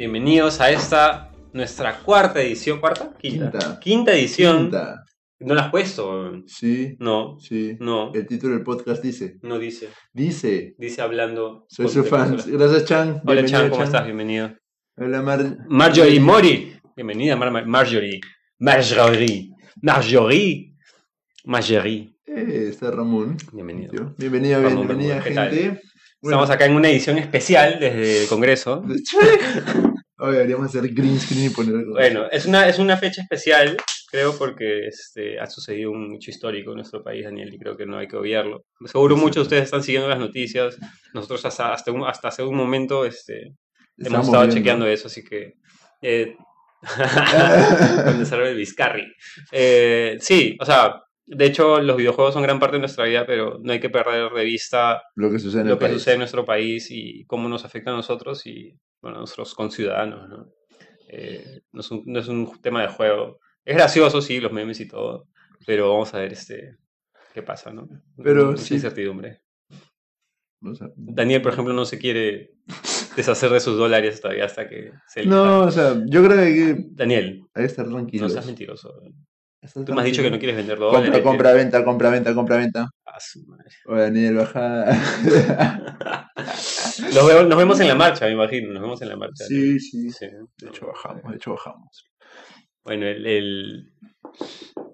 Bienvenidos a esta, nuestra cuarta edición. ¿Cuarta? Quinta. Quinta. Quinta edición. Quinta. ¿No la has puesto? Sí, No, sí. no, El título del podcast dice. no dice. Dice. Dice hablando. Soy su fan. Gracias, Chan. Hola, Bienvenido, Chan, ¿cómo estás? Bienvenido. Hola, Mar. Marjorie Mori. Bienvenida, Mar- Mar- Marjorie. Marjorie. Marjorie. Marjorie. Eh, está Ramón. Bienvenido. Tío. Bienvenida, Ramón bienvenida, gente. Estamos acá en una edición especial desde el Congreso. Hoy deberíamos hacer green screen y poner algo. Bueno, es una, es una fecha especial, creo, porque este, ha sucedido un hecho histórico en nuestro país, Daniel, y creo que no hay que obviarlo. Seguro Es muchos de cierto. ustedes están siguiendo las noticias. Nosotros hasta, hasta, un- hasta hace un momento este, hemos estado viendo. chequeando eso, así que... Eh, con del Vizcarri. Eh, sí, o sea, de hecho los videojuegos son gran parte de nuestra vida, pero no hay que perder de vista Lo que sucede en lo el que país. sucede en nuestro país y cómo nos afecta a nosotros y bueno, a nuestros conciudadanos, ¿no? Eh, no, es un, no es un tema de juego. Es gracioso, sí, los memes y todo, pero vamos a ver este qué pasa, ¿no? Pero Mucha sí. incertidumbre. O sea, Daniel, por ejemplo, no se quiere deshacer de sus dólares todavía hasta que se no, o sea, yo creo que Daniel, hay que estar tranquilos. no seas mentiroso. Tú me has dicho que no quieres vender dólares. Compra, que- compra, venta, compra, venta, compra, venta. Ah, su madre. Oye, Daniel, baja. Nos vemos, nos vemos en la marcha, me imagino. Nos vemos en la marcha. sí, sí. Sí. De hecho, bajamos, de hecho, bajamos. Bueno, el, el,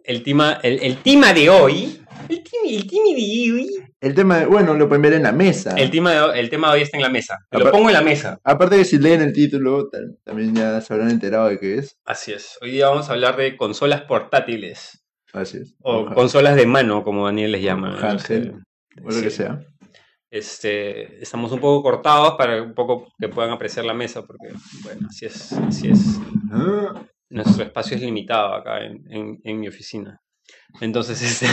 el, tema, el, el tema de hoy. El tema, el tema de hoy. El tema, de- bueno, lo pueden ver en la mesa. El tema de, hoy- el tema de hoy está en la mesa. Lo pongo en la mesa. Aparte de si leen el título, también ya se habrán enterado de qué es. Así es. Hoy día vamos a hablar de consolas portátiles. Así es. O consolas de mano, como Daniel les llama. o handheld, lo que sea. Este, estamos un poco cortados para un poco que puedan apreciar la mesa, porque, bueno, así es. Así es. Ah, nuestro espacio es limitado acá en, en- en mi oficina. Entonces, este,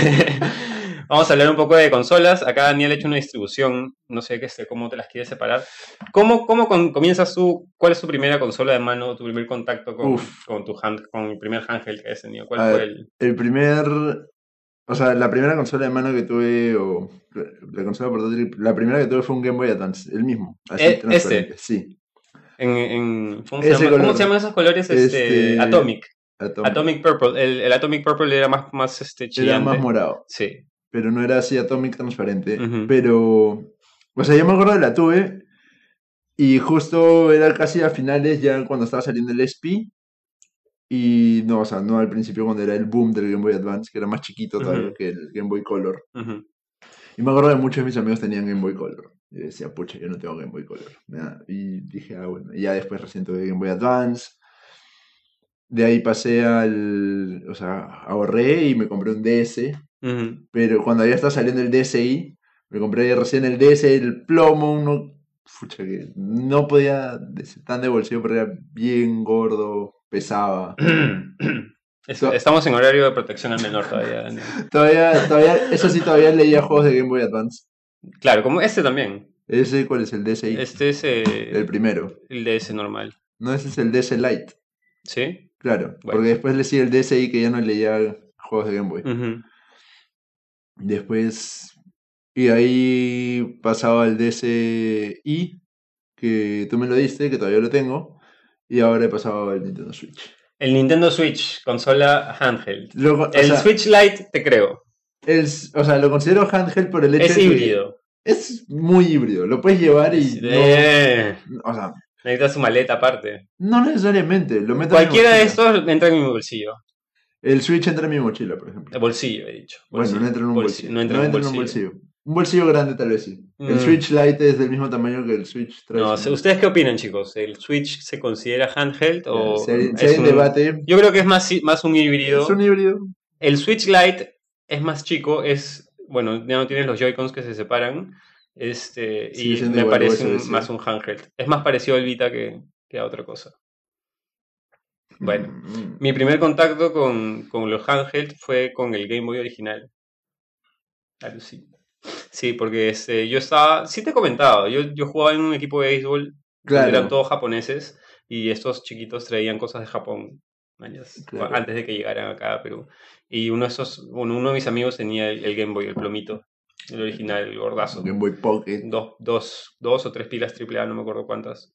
vamos a hablar un poco de consolas. Acá Daniel ha hecho una distribución, no sé qué este, cómo te las quieres separar. ¿Cómo, cómo con- comienzas tú? ¿Cuál es tu primera consola de mano, tu primer contacto con, con tu hand, con el primer handheld que has tenido? ¿Cuál A fue ver, el...? El primer. O sea, la primera consola de mano que tuve, o la la consola portátil, la primera que tuve fue un Game Boy Advance, el mismo. Así, transparente, Sí. En, en- ¿cómo, se Ese llama? ¿Cómo color. se llaman esos colores? Este, Este, Atomic. Atom- Atomic Purple. El, el Atomic Purple era más, más este, Era chillante. más morado, Sí. pero no era así Atomic transparente. Pero. O sea, yo me acuerdo de la tuve. Y justo era casi a finales, ya cuando estaba saliendo el SP. Y no, o sea, no al principio cuando era el boom del Game Boy Advance, que era más chiquito todavía que el Game Boy Color. Y me acuerdo que muchos de mis amigos tenían Game Boy Color. Y decía, pucha, yo no tengo Game Boy Color. Y dije, ah, bueno. Y ya después recién tuve Game Boy Advance. De ahí pasé al. O sea, ahorré y me compré un DS. Pero cuando ya estaba saliendo el DSi, me compré recién el DS, el plomo, uno. Pucha, que no podía tan de bolsillo, pero era bien gordo, pesaba. Estamos en horario de protección al menor todavía. Todavía, todavía, eso sí, todavía leía juegos de Game Boy Advance. Claro, como este también. ¿Ese cuál es el DSi? Este es eh, El primero. el DS normal. No, ese es el DS Lite. ¿Sí? Claro, Bueno. porque después le sigue el DSi que ya no leía juegos de Game Boy. Después, y ahí pasaba al DSi, que tú me lo diste, que todavía lo tengo, y ahora he pasado al Nintendo Switch. El Nintendo Switch, consola handheld. Luego, El sea, Switch Lite, te creo. El s- o sea, lo considero handheld por el hecho Es de que híbrido. es muy híbrido, lo puedes llevar y no, Eh, o sea, necesitas su maleta aparte. no necesariamente, lo meto en Cualquiera de mochila. estos entra en mi bolsillo. El Switch entra en mi mochila, por ejemplo. El bolsillo, he dicho. Bueno, Bolsillo. no entra en un Bolsi- bolsillo. No entra en un bolsillo. bolsillo. Un bolsillo grande tal vez sí. El Mm. Switch Lite es del mismo tamaño que el Switch No, tradicional. ¿ustedes qué opinan, chicos? ¿El Switch se considera handheld o si hay, si es hay un un- debate, Yo creo que es más, más un híbrido. es un híbrido. El Switch Lite es más chico, es, bueno, ya no tienes los Joy-Cons que se separan, este, y me parece un- más un handheld. Es más parecido al Vita que, que a otra cosa. Bueno, Mm, mi primer contacto con, con los handheld fue con el Game Boy original. Sí, porque este, yo estaba, sí te he comentado, yo, yo jugaba en un equipo de béisbol, Claro. eran todos japoneses, y estos chiquitos traían cosas de Japón, mañas, Claro. antes de que llegaran acá a Perú. Y uno de esos, bueno, uno de mis amigos tenía el, el Game Boy, el plomito, el original, el gordazo. Game Boy Pocket. Dos, dos, dos o tres pilas AAA, no me acuerdo cuántas.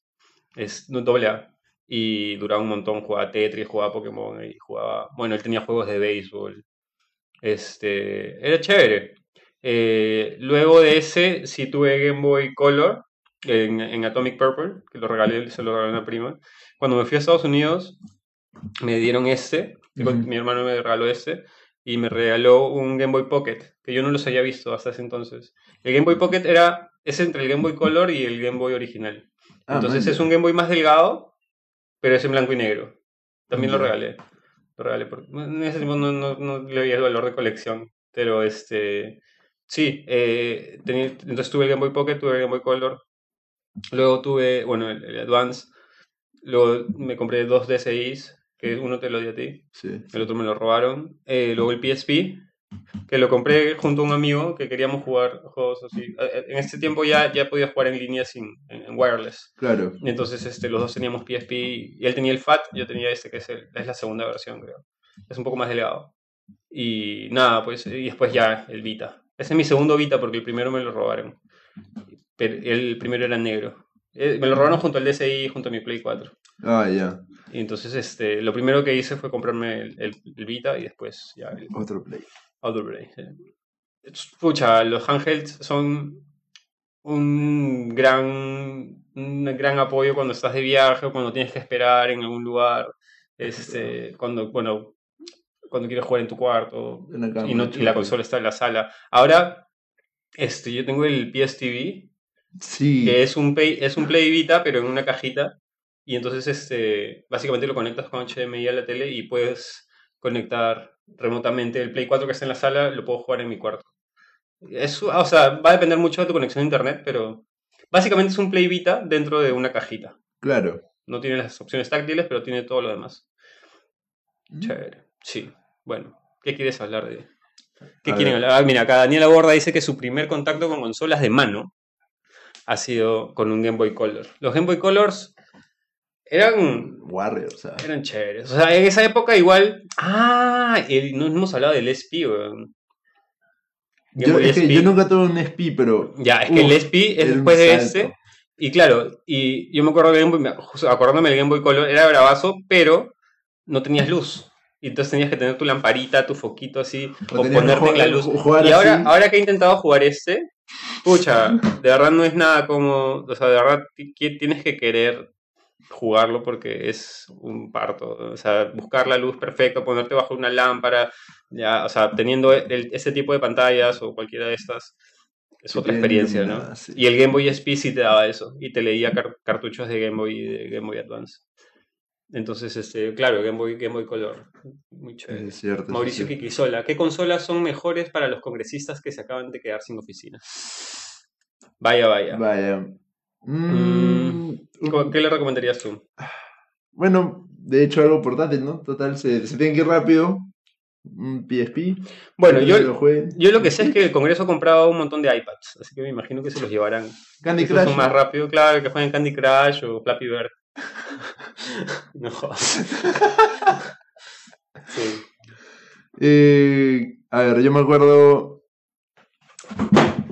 Es no, doble A. y duraba un montón. Jugaba Tetris, jugaba Pokémon y jugaba. Bueno, él tenía juegos de béisbol. Este, era chévere. Eh, luego de ese, sí tuve Game Boy Color en, en Atomic Purple, que lo regalé, se lo regalé a una prima. Cuando me fui a Estados Unidos, me dieron este, mi hermano me regaló este, y me regaló un Game Boy Pocket, que yo no los había visto hasta ese entonces. El Game Boy Pocket era, es entre el Game Boy Color y el Game Boy original. Ah, Entonces man, es un Game Boy más delgado, pero es en blanco y negro. También lo regalé. Lo regalé porque en ese tiempo no, no, no le veía el valor de colección. Pero este. Sí, eh, tenía, entonces tuve el Game Boy Pocket, tuve el Game Boy Color. Luego tuve, bueno, el, el Advance. Luego me compré dos DSIs, que uno te lo di a ti, Sí. el otro me lo robaron. Eh, luego el PSP, que lo compré junto a un amigo que queríamos jugar juegos así. Eh, eh, En este tiempo ya, ya podía jugar en línea sin, en, en wireless. Claro. Y entonces este, los dos teníamos PSP y él tenía el FAT, yo tenía este que es, el- es la segunda versión, creo. Es un poco más delgado. Y nada, pues, y después ya el Vita. Ese es mi segundo Vita porque el primero me lo robaron. Pero el primero era negro. Me lo robaron junto al DSi, junto a mi Play 4. Ah, ya. Y entonces este, lo primero que hice fue comprarme el, el- el Vita y después ya el Otro play. Outdoor Play. sí. Escucha, los handhelds son un gran, un gran apoyo cuando estás de viaje o cuando tienes que esperar en algún lugar. Este, cuando, bueno, cuando quieres jugar en tu cuarto y, no- y la consola está en la sala. Ahora, este, yo tengo el PSTV, Sí. que es un, Play, es un Play Vita, pero en una cajita. Y entonces, este, básicamente lo conectas con HDMI a la tele y puedes conectar remotamente el Play 4 que está en la sala, lo puedo jugar en mi cuarto. Es, o sea, va a depender mucho de tu conexión a internet, pero básicamente es un Play Vita dentro de una cajita. Claro. No tiene las opciones táctiles, pero tiene todo lo demás. Mm. Chévere. Sí. Bueno, ¿qué quieres hablar de? ¿Qué A quieren ver. hablar? Ah, mira, acá Daniela Borda dice que su primer contacto con consolas de mano ha sido con un Game Boy Color. Los Game Boy Colors eran, Warrior, o sea. eran chéveres. O sea, en esa época igual... Ah, el- no hemos hablado del SP, weón. Yo, es que yo nunca tuve un SP, pero. Ya, es que el SP es después de este. Y claro, y yo me acuerdo del Game Boy, acordándome del Game Boy Color, era bravazo, pero no tenías luz. Y entonces tenías que tener tu lamparita, tu foquito así, O o, ponerte en la luz. y ahora, así. ahora que he intentado jugar este, pucha, de verdad no es nada como, o sea, de verdad tienes que querer jugarlo porque es un parto. O sea, buscar la luz perfecta, ponerte bajo una lámpara, ya, o sea, teniendo el- ese tipo de pantallas o cualquiera de estas, es otra experiencia, ¿no? sí. Y el Game Boy SP sí te daba eso, y te leía car- cartuchos de Game Boy de Game Boy Advance. Entonces, este, claro, Game Boy, Game Boy Color. Muy chévere. Es cierto. es Mauricio cierto. Kikisola, ¿qué consolas son mejores para los congresistas que se acaban de quedar sin oficina? Vaya, vaya. Vaya. Mm, Mm, ¿Cu- ¿Qué le recomendarías tú? Bueno, de hecho algo portátil, ¿no? Total, se, se tiene que ir rápido. Un PSP. Bueno, yo, lo yo lo que sé es que el Congreso ha comprado un montón de iPads, así que me imagino que se los llevarán. Candy Esos Crush. son más rápido, claro, que jueguen Candy Crush o Flappy Bird. no jodas. Sí. Eh, a ver, yo me acuerdo.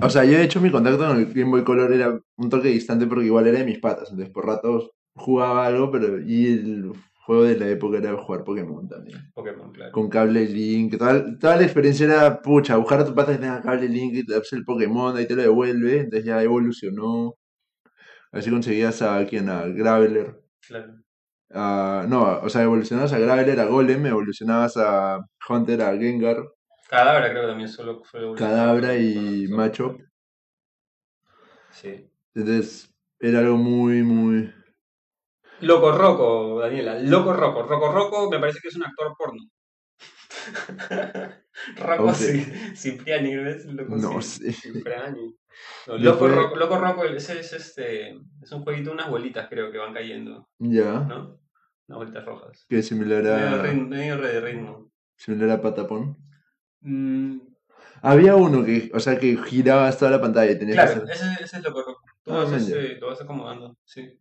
O sea, yo de hecho mi contacto con el Game Boy Color era un toque distante porque igual era de mis patas. Entonces por ratos jugaba algo, pero. Y el juego de la época era jugar Pokémon también. Pokémon, claro. Con cable Link. Toda, toda la experiencia era, pucha, buscar a tu pata que tenga cable Link y te das el Pokémon, ahí te lo devuelve. Entonces ya evolucionó. Así conseguías a quien, a Graveler. claro. a- no, o sea, evolucionabas a Graveler, a Golem, evolucionabas a Hunter, a Gengar. Cadabra creo que también solo fue Cadabra y Macho. Sí. Entonces, era algo muy, muy. Loco Roco, Daniela. Loco Roco. Roco Roco me parece que es un actor porno. Rocco Ok. Ci- Cipriani, ¿ves? Loco No sé. Cipriani. No, Loco, Roco, Loco Roco, ese es este. Es un jueguito de unas bolitas, creo, que van cayendo, Ya. ¿no? Unas bolitas rojas. Que es similar Medio, a. ritmo, medio de ritmo. Similar a Patapón. Mm, Había uno que, o sea, que giraba toda la pantalla y tenías claro, que hacer. ese, ese es Ah, vas, man, este, lo vas acomodando, sí.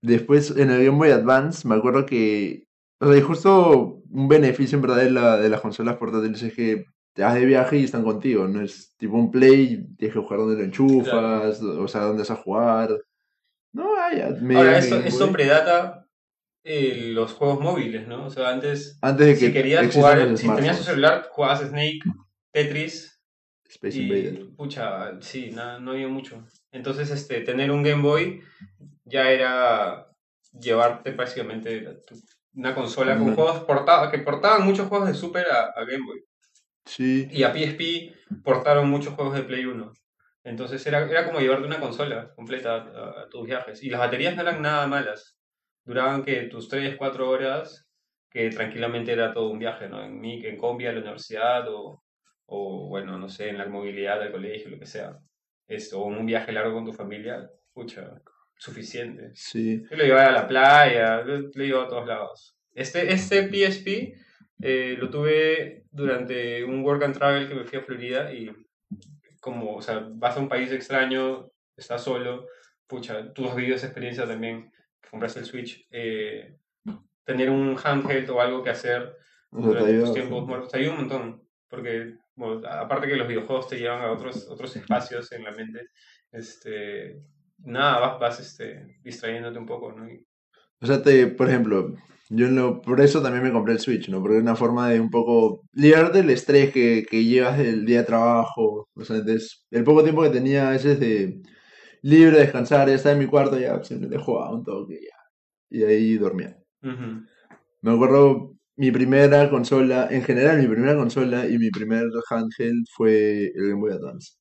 Después, en el Game Boy Advance, me acuerdo que. O sea, y justo un beneficio en verdad de, la, de las consolas portátiles es que te vas de viaje y están contigo. No es tipo un play, tienes que jugar donde lo enchufas, o sea, dónde vas a jugar. No, ya. me- Ahora, eso predata eh, los juegos móviles, ¿no? O sea, antes, Antes de que si querías jugar, si tenías tu smartphones. celular, jugabas Snake, Tetris, Space y, Invader. pucha, sí, nada, no había mucho. Entonces, este, tener un Game Boy ya era llevarte prácticamente una consola con juegos portados, que portaban muchos juegos de Super a, a Game Boy. Sí. Y a PSP portaron muchos juegos de Play 1. Entonces era, era como llevarte una consola completa a, a tus viajes. Y las baterías no eran nada malas. Duraban que tus 3, 4 horas, que tranquilamente era todo un viaje, ¿no? En, mi, en combi a la universidad o, o, bueno, no sé, en la movilidad del colegio, lo que sea. Esto, o un viaje largo con tu familia, pucha, suficiente. Sí. Yo lo llevaba a la playa, lo, lo llevaba a todos lados. Este, este PSP eh, lo tuve durante un work and travel que me fui a Florida y como, o sea, vas a un país extraño, estás solo, pucha, tú has vivido esa experiencia también, compraste el Switch, eh, tener un handheld o algo que hacer durante tus tiempos muertos te ayuda un montón, porque bueno, aparte que los videojuegos te llevan a otros, otros espacios en la mente, este, nada, vas, vas este, distrayéndote un poco, ¿no? Y- O sea, te, por ejemplo, yo en lo, por eso también me compré el Switch, ¿no? Porque es una forma de un poco liberarte del estrés que, que llevas del día de trabajo. O sea, entonces, el poco tiempo que tenía a veces de libre, descansar, ya estaba en mi cuarto, ya simplemente jugaba un toque, ya. Y ahí dormía. Me acuerdo, mi primera consola, en general, mi primera consola y mi primer handheld fue el Game Boy Advance.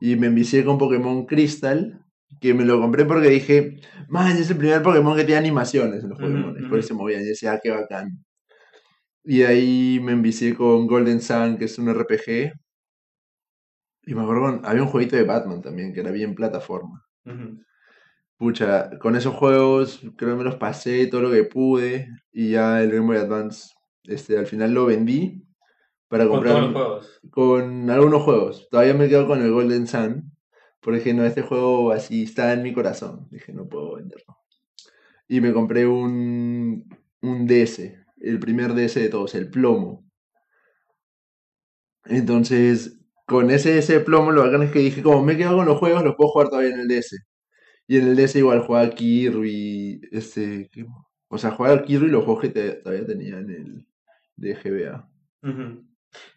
Y me envicié con Pokémon Crystal, que me lo compré porque dije, man, es el primer Pokémon que tiene animaciones en los Pokémon, por ujú. eso se movían, y decía, ah, qué bacán. Y ahí me envicié con Golden Sun, que es un RPG. Y me acuerdo, con- había un jueguito de Batman también, que era bien plataforma. Ujú. Pucha, con esos juegos creo que me los pasé todo lo que pude y ya el Game Boy Advance, este, al final lo vendí para Con comprar todos los juegos. con algunos juegos. Todavía me quedo con el Golden Sun, porque no, este juego así está en mi corazón. Dije, no puedo venderlo. Y me compré un, un DS, el primer DS de todos, el plomo. Entonces, con ese, ese plomo, lo bacán es que dije, como me quedo con los juegos, los puedo jugar todavía en el DS. Y en el DS igual jugaba Kirby, este, ¿qué? o sea, jugaba Kirby los juegos que te- todavía tenía en el de GBA.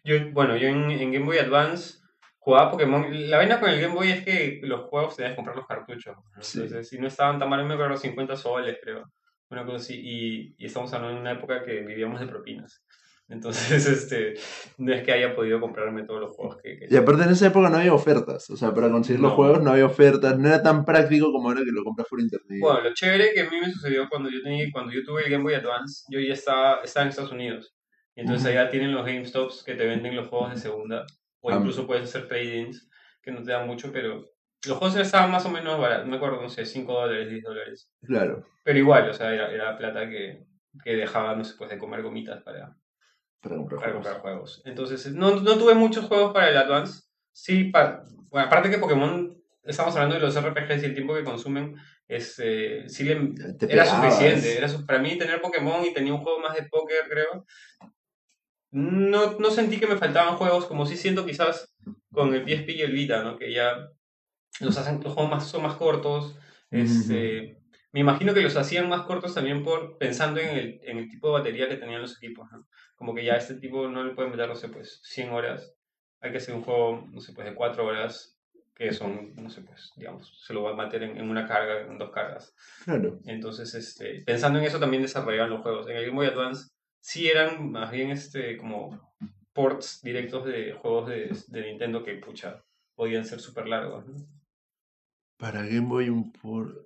Yo, bueno, yo en, en Game Boy Advance jugaba Pokémon. La vaina con el Game Boy es que los juegos tenías que comprar los cartuchos. ¿no? Sí. Entonces, si no estaban tan mal, me acuerdo 50 soles, creo. Una cosa así. Y, y estamos hablando de una época que vivíamos de propinas. Entonces, este, no es que haya podido comprarme todos los juegos que Y quería. aparte en esa época no había ofertas, o sea, para conseguir los No. juegos no había ofertas, no era tan práctico como ahora que lo compras por internet. Bueno, lo chévere que a mí me sucedió cuando yo, tenía, cuando yo tuve el Game Boy Advance, yo ya estaba, estaba en Estados Unidos. Y entonces Ujú. allá tienen los GameStops que te venden los juegos de segunda. O Ah. incluso puedes hacer trade-ins, que no te dan mucho, pero los juegos estaban más o menos baratos. Me acuerdo, no sé, 5 dólares, 10 dólares. Claro, Pero igual, o sea, era, era plata que, que dejaba, no sé, pues de comer gomitas para, para comprar para juegos. comprar juegos. Entonces, no, no tuve muchos juegos para el Advance. Sí, pa- bueno, aparte que Pokémon, estamos hablando de los RPGs y el tiempo que consumen, es, eh, sí le, era suficiente. Era para mí tener Pokémon y tenía un juego más de póker, creo. No, no sentí que me faltaban juegos, como sí siento quizás con el PSP y el Vita, ¿no? Que ya los, hacen, los juegos más, son más cortos. Este, Me imagino que los hacían más cortos también por pensando en el, en el tipo de batería que tenían los equipos, ¿no? Como que ya este tipo no le pueden meter, no sé, pues 100 horas. Hay que hacer un juego, no sé, pues de 4 horas, que son, no sé, pues, digamos, se lo va a meter en, en una carga, en dos cargas. Claro. Entonces, este, pensando en eso también desarrollaban los juegos. En el Game Boy Advance sí eran más bien este, como ports directos de juegos de, de Nintendo que, pucha, podían ser súper largos. ¿no? Para Game Boy un port...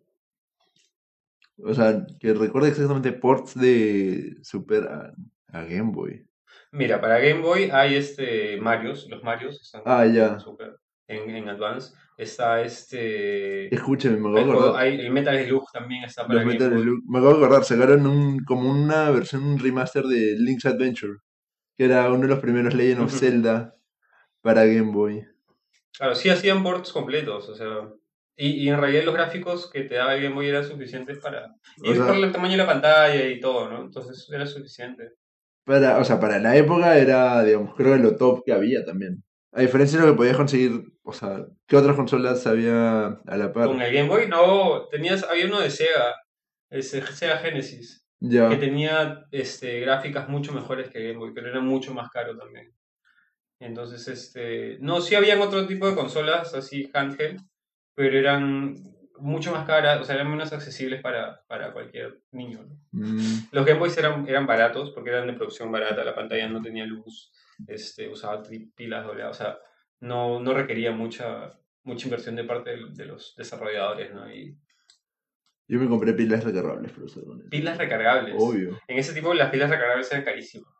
O sea, que recuerde exactamente ports de Super a, a Game Boy. Mira, para Game Boy hay este Marios, los Marios están Ah, ya. en, Super, en, en Advance. Está este... Escúchame, me de juego- acordar. hay- el Metal Slug también está para Los Game Metal Boy. Slug. Me acabo de acordar, sacaron un, como una versión, un remaster de Link's Adventure, que era uno de los primeros Legend of. Zelda para Game Boy. Claro, sí hacían ports completos, o sea... Y, y en realidad los gráficos que te daba el Game Boy eran suficientes para... Y O sea- por el tamaño de la pantalla y todo, ¿no? Entonces era suficiente. Para, o sea, para la época era, digamos, creo que lo top que había también. A diferencia de lo que podías conseguir, o sea, ¿qué otras consolas había a la par? Con el Game Boy, no, tenías, había uno de Sega, ese Sega Genesis, Ya. que tenía este, gráficas mucho mejores que Game Boy, pero era mucho más caro también. Entonces, este, no, sí habían otro tipo de consolas así handheld, pero eran mucho más caras, o sea, eran menos accesibles para, para cualquier niño. ¿no? Mm, Los Game Boys eran, eran baratos porque eran de producción barata, la pantalla no tenía luz, este, usaba pilas dobladas, o sea, no, no requería mucha, mucha inversión de parte de, de los desarrolladores, ¿no? Y Yo me compré pilas recargables eso. pilas recargables. Obvio. En ese tipo las pilas recargables eran carísimas.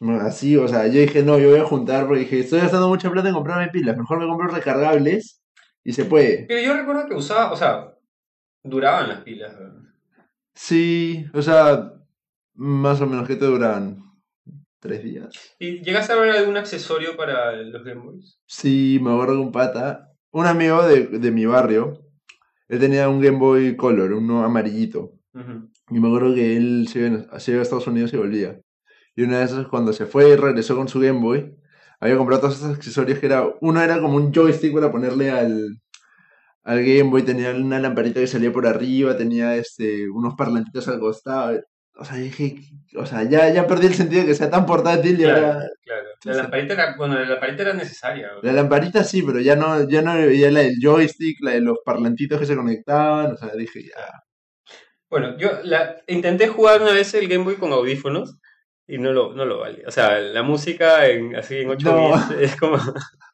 No, Así, o sea, yo dije, no, yo voy a juntar porque dije, estoy gastando mucha plata en comprarme pilas, mejor me compro recargables y se puede. Pero yo recuerdo que usaba, o sea, duraban las pilas. Sí, o sea, más o menos, ¿qué te duran? ¿Tres días? ¿Y llegaste a ver algún accesorio para los Game Boys? Sí, me acuerdo que un pata, un amigo de, de mi barrio, él tenía un Game Boy Color, uno amarillito. Y me acuerdo que él se iba, se iba a Estados Unidos y volvía. Y una de esas, cuando se fue y regresó con su Game Boy, había comprado todos esos accesorios que era. Uno era como un joystick para ponerle al, al Game Boy, tenía una lamparita que salía por arriba, tenía este, unos parlantitos al costado. O sea, dije, o sea, ya, ya perdí el sentido de que sea tan portátil y Claro, ahora. claro. La sí. lamparita era, bueno, la lamparita era necesaria. La lamparita sí, pero ya no, ya no veía la del joystick, la de los parlantitos que se conectaban. O sea, dije, ya. Bueno, yo la, intenté jugar una vez el Game Boy con audífonos y no lo, no lo vale. O sea, la música en, así en 8 No. bits es como...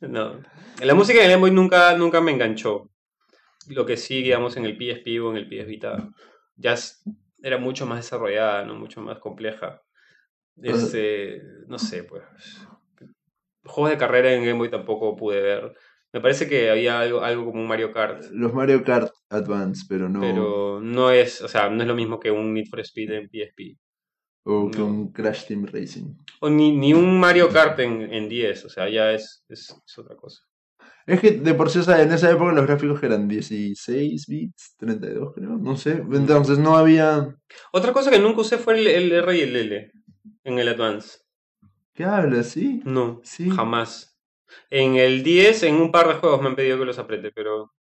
No. La música en el Game Boy nunca, nunca me enganchó. Lo que sí, digamos, en el PSP o en el PS Vita ya era mucho más desarrollada, ¿no? Mucho más compleja. Este, no sé, pues... Juegos de carrera en Game Boy tampoco pude ver. Me parece que había algo, algo como un Mario Kart. Los Mario Kart Advance, pero no. Pero no es, o sea, no es lo mismo que un Need for Speed en PSP. O que No. un Crash Team Racing. O ni, ni un Mario Kart en, en 10, o sea, ya es, es, es otra cosa. Es que de por sí, o sea, en esa época los gráficos que eran 16 bits, 32 creo, no sé. Entonces no había... Otra cosa que nunca usé fue el, el R y el L en el Advance. ¿Qué hablas? ¿Sí? No, Sí. jamás. En el 10, en un par de juegos me han pedido que los apriete, pero...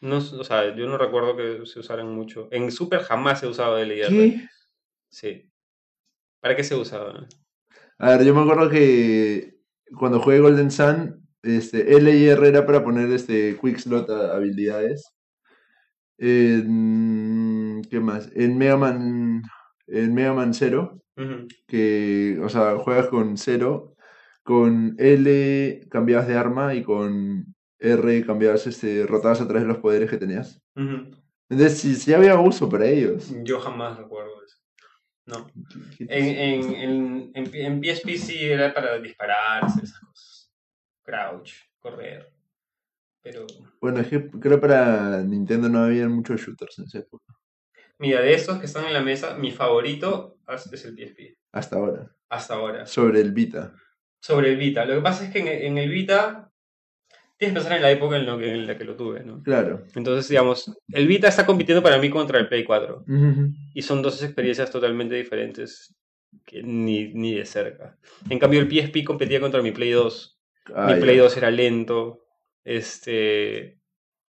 No, o sea, yo no recuerdo que se usaran mucho. En Super jamás he usado L y R. ¿Qué? Sí. ¿Para qué se usaba? A ver, yo me acuerdo que cuando jugué Golden Sun, este, L y R era para poner este Quick Slot a habilidades. En, ¿Qué más? En Mega Man, en Mega Man 0, Ujú. que, o sea, juegas con 0, con L cambiabas de arma y con R cambiabas, este, rotabas a través de los poderes que tenías. Entonces, sí, sí había uso para ellos. Yo jamás recuerdo eso. No. ¿Qué- qué- En, en, en, en, PSP sí era para disparar, hacer esas cosas. Crouch, correr. Pero, Bueno, es que creo para Nintendo no había muchos shooters en esa época, mira, de estos que están en la mesa, mi favorito es el PSP. hasta ahora. Hasta ahora. Sobre el Vita. Sobre el Vita. Lo que pasa es que en el Vita tienes que pensar en la época en, lo que, en la que lo tuve, ¿no? Claro. Entonces, digamos, el Vita está compitiendo para mí contra el Play 4. Ujú. Y son dos experiencias totalmente diferentes que ni, ni de cerca. En cambio, el PSP competía contra mi Play 2. Ah, mi ya. Play 2 era lento. Este,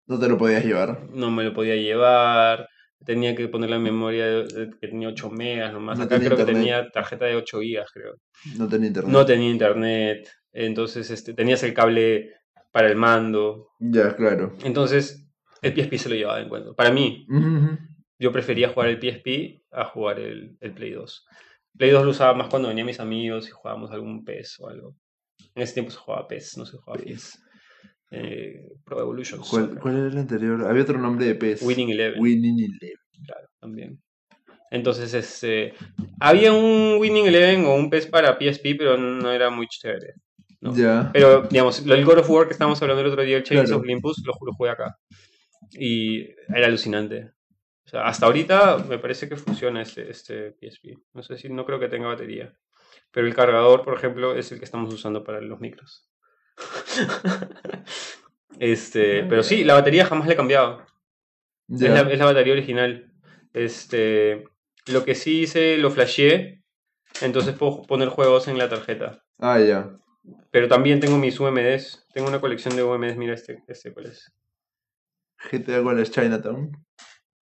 No te lo podías llevar. no me lo podía llevar. Tenía que poner la memoria de- de- que tenía 8 megas nomás. No Acá creo que tenía tarjeta de 8 gigas, creo. No tenía internet. No tenía internet. Entonces, este, tenías el cable para el mando. Ya, claro. Entonces, el PSP se lo llevaba en cuenta. Para mí, yo prefería jugar el PSP a jugar el, el Play 2. Play 2 lo usaba más cuando venían mis amigos y jugábamos algún PES o algo. En ese tiempo se jugaba PES, no se jugaba. PES. Eh, Pro Evolution ¿Cuál, Soccer. cuál era el anterior? Había otro nombre de PES. Winning Eleven. Winning Eleven. Claro, también. Entonces, este, había un Winning Eleven o un PES para PSP, pero no era muy chévere. No. Ya. Pero, digamos, el God of War que estábamos hablando el otro día, el Chains Claro. of Olympus, lo, lo jugué acá. Y era alucinante. O sea, hasta ahorita me parece que funciona este, este PSP. No sé si, no creo que tenga batería. Pero el cargador, por ejemplo, es el que estamos usando para los micros. este, pero sí, la batería jamás le he cambiado. Es la, es la batería original. Este, lo que sí hice, lo flasheé. Entonces puedo poner juegos en la tarjeta. Ah, ya. Pero también tengo mis UMDs. Tengo una colección de UMDs. Mira este, este cuál es. GTA con las Chinatown.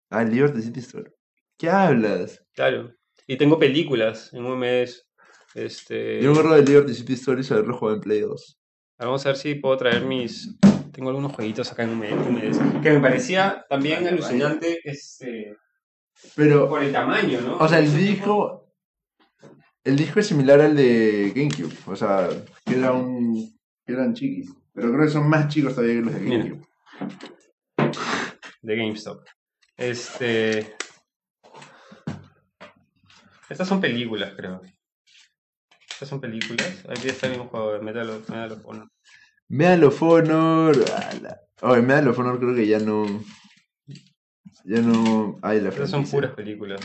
Ah, Liberty City Store. ¿Qué hablas? Claro. Y tengo películas en UMDs. Este... Yo me acuerdo de Liberty City Store y haberlo jugado en Play 2. Vamos a ver si puedo traer mis. Tengo algunos jueguitos acá en UMDs. Que me parecía también alucinante este, Pero, por el tamaño, ¿no? o sea, el disco. El disco es similar al de GameCube. O sea, que era un. que eran chiquis. Pero creo que son más chicos todavía que los de. GameCube. de GameStop. Este. Estas son películas, creo. Estas son películas. Aquí está el mismo juego de Metal of, Medal of Honor. Medal of Honor. Oh, Medal of Honor creo que ya no. Ya no hay la Estas son puras películas.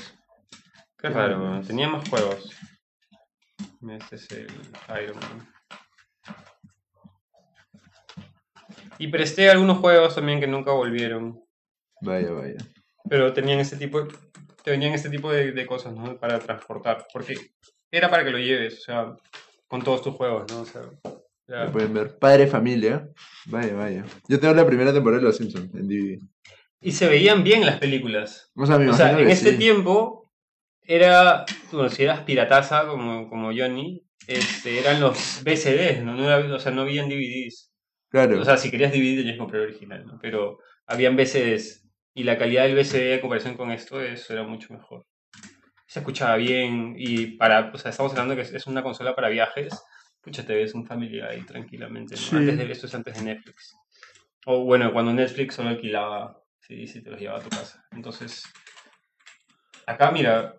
Qué raro, tenía más juegos. Este es el Iron Man. Y presté algunos juegos también que nunca volvieron. Vaya, vaya. Pero tenían este tipo de, te venían este tipo de, de cosas, ¿no? Para transportar. Porque era para que lo lleves, o sea, con todos tus juegos, ¿no? O sea, Lo pueden ver. Padre Familia. Vaya, vaya. Yo tengo la primera temporada de Los Simpsons en DVD. Y se veían bien las películas. O sea, me O sea, en que este sí. tiempo era, bueno, si eras pirataza como, como Johnny, este, eran los VCDs, ¿no? No era- o sea, no habían DVDs. Claro. O sea, si querías DVD tenías que comprar el original, ¿no? Pero habían VCDs. Y la calidad del VCD en comparación con esto, eso era mucho mejor. Se escuchaba bien y para, o sea, estamos hablando que es- una consola para viajes. Pucha, te ves un familiar ahí tranquilamente, ¿no? Sí. Antes de, esto es antes de Netflix. O bueno, cuando Netflix solo alquilaba, sí, sí, te los llevaba a tu casa. Entonces, acá mira,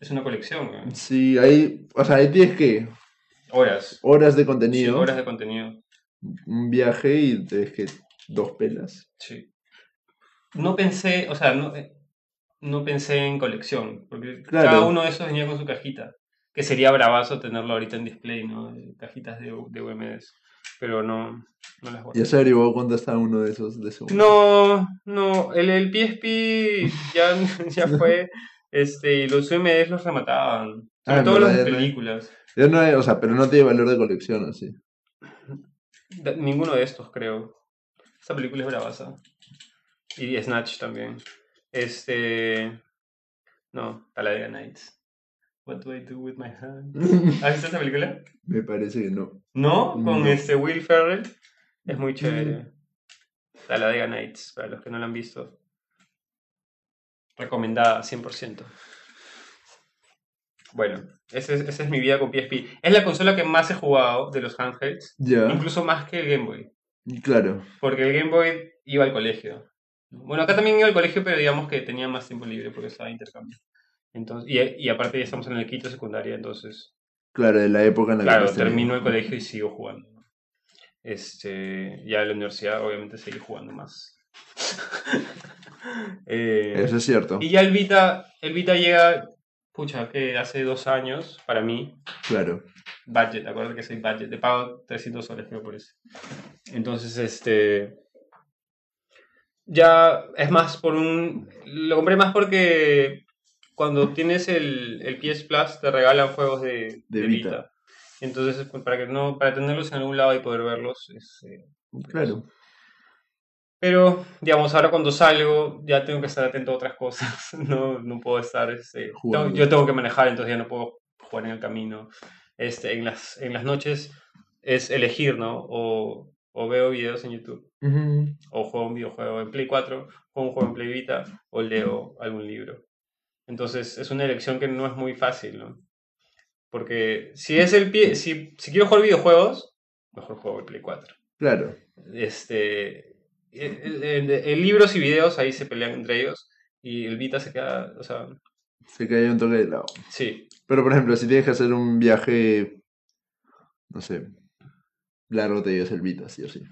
es una colección, ¿no? Sí, ahí. O sea, ahí tienes que. horas. Horas de Sí, contenido. horas de contenido. Un viaje y tienes que. Dos pelas. Sí. No pensé, o sea, no, eh, no pensé en colección, porque Claro. cada uno de esos venía con su cajita, que sería bravazo tenerlo ahorita en display, ¿no? Eh, Cajitas de, de UMDs, pero no, no las guardé. Ya se averiguó cuánto está uno de esos. De esos. No, no, el, el PSP ya, ya fue, este, y los UMDs los remataban, sobre Ah, todo hay. películas. Ya no o sea, pero no tiene valor de colección, así. Ninguno de estos, creo. Esta película es bravaza. Y Snatch también. Este. No, Talladega Nights. What do I do with my hand? ¿Has visto esta película? Me parece que no. ¿No? Con No. este Will Ferrell. Es muy chévere. Talladega Nights, para los que no la han visto. Recomendada 100%. Bueno, esa es, esa es mi vida con PSP. Es la consola que más he jugado de los handhelds. Ya. Incluso más que el Game Boy. Claro. Porque el Game Boy iba al colegio. Bueno, acá también iba al colegio, pero digamos que tenía más tiempo libre porque estaba intercambio. Entonces, y, y aparte ya estamos en el quinto secundaria, entonces, Claro, de la época en la claro, que. tenía. termino el colegio y sigo jugando. Este, ya en la universidad obviamente seguí jugando más. Eh, Eso es cierto. y ya el Vita, el Vita llega, pucha, que hace dos años, para mí, Claro. budget, acuérdate que soy budget, te pago 300 soles creo por eso. Entonces, este, ya es más por un, lo compré más porque cuando tienes el, el PS Plus te regalan juegos de, De de Vita. Vita. Entonces, pues, para que no, para tenerlos en algún lado y poder verlos, es, eh, Claro. Pero, digamos, ahora cuando salgo ya tengo que estar atento a otras cosas. No, no puedo estar. este, Jugando. tengo- yo tengo que manejar, entonces ya no puedo jugar en el camino. Este, en, las, en las noches es elegir, ¿no? O, o veo videos en YouTube, Ujú. o juego un videojuego en Play 4, juego un juego en Play Vita, o leo algún libro. Entonces es una elección que no es muy fácil, ¿no? Porque si es el pie, si, si quiero jugar videojuegos, mejor juego el Play 4 Claro. este el- el- libros y videos ahí se pelean entre ellos y el Vita se queda, o sea, Se cae un toque de lado. sí, Pero por ejemplo, si tienes que hacer un viaje. No sé. Largo te llevas el Vita, sí o sí.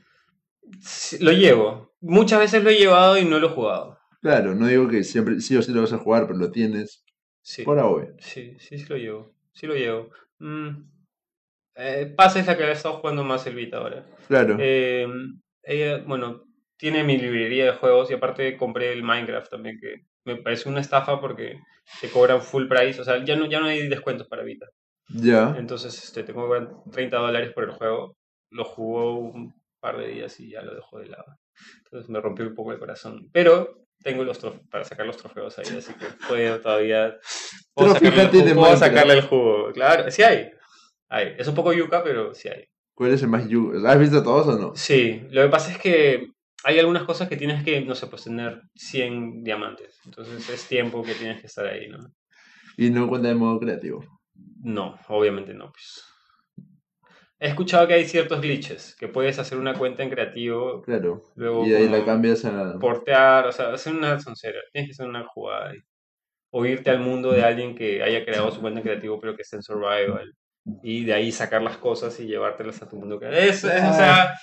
sí, lo llevo. Muchas veces lo he llevado y no lo he jugado. Claro, no digo que siempre sí o sí lo vas a jugar, pero lo tienes. Sí, Por ahora. sí, sí, sí lo llevo. Sí lo llevo. Mm, eh, Pasa es la que ha estado jugando más el Vita ahora. Claro. Eh, ella, bueno, tiene mi librería de juegos y aparte compré el Minecraft también, que me parece una estafa porque te cobran full price. O sea, ya no, ya no hay descuentos para Vita. Ya. Entonces este, tengo 30 dólares por el juego. Lo jugó un par de días y ya lo dejó de lado. Entonces me rompió un poco el corazón. Pero tengo los trofeos para sacar los trofeos ahí, así que puedo todavía. Puedo sacarle, el jugo, de puedo sacarle el jugo. Claro, sí hay. hay. Es un poco yuca, pero sí hay. ¿Cuál es el más yu? ¿Has visto todos o no? Sí, lo que pasa es que hay algunas cosas que tienes que, no sé, pues tener 100 diamantes. Entonces es tiempo que tienes que estar ahí, ¿no? Y no cuenta de modo creativo. No, obviamente no, pues. He escuchado que hay ciertos glitches, que puedes hacer una cuenta en creativo, Claro. luego Y de ahí la cambias a. portear, o sea, hacer una soncera, tienes que hacer una jugada ahí. O irte al mundo de alguien que haya creado su cuenta en creativo pero que esté en survival. Y de ahí sacar las cosas y llevártelas a tu mundo. creativo. Es, es, o sea,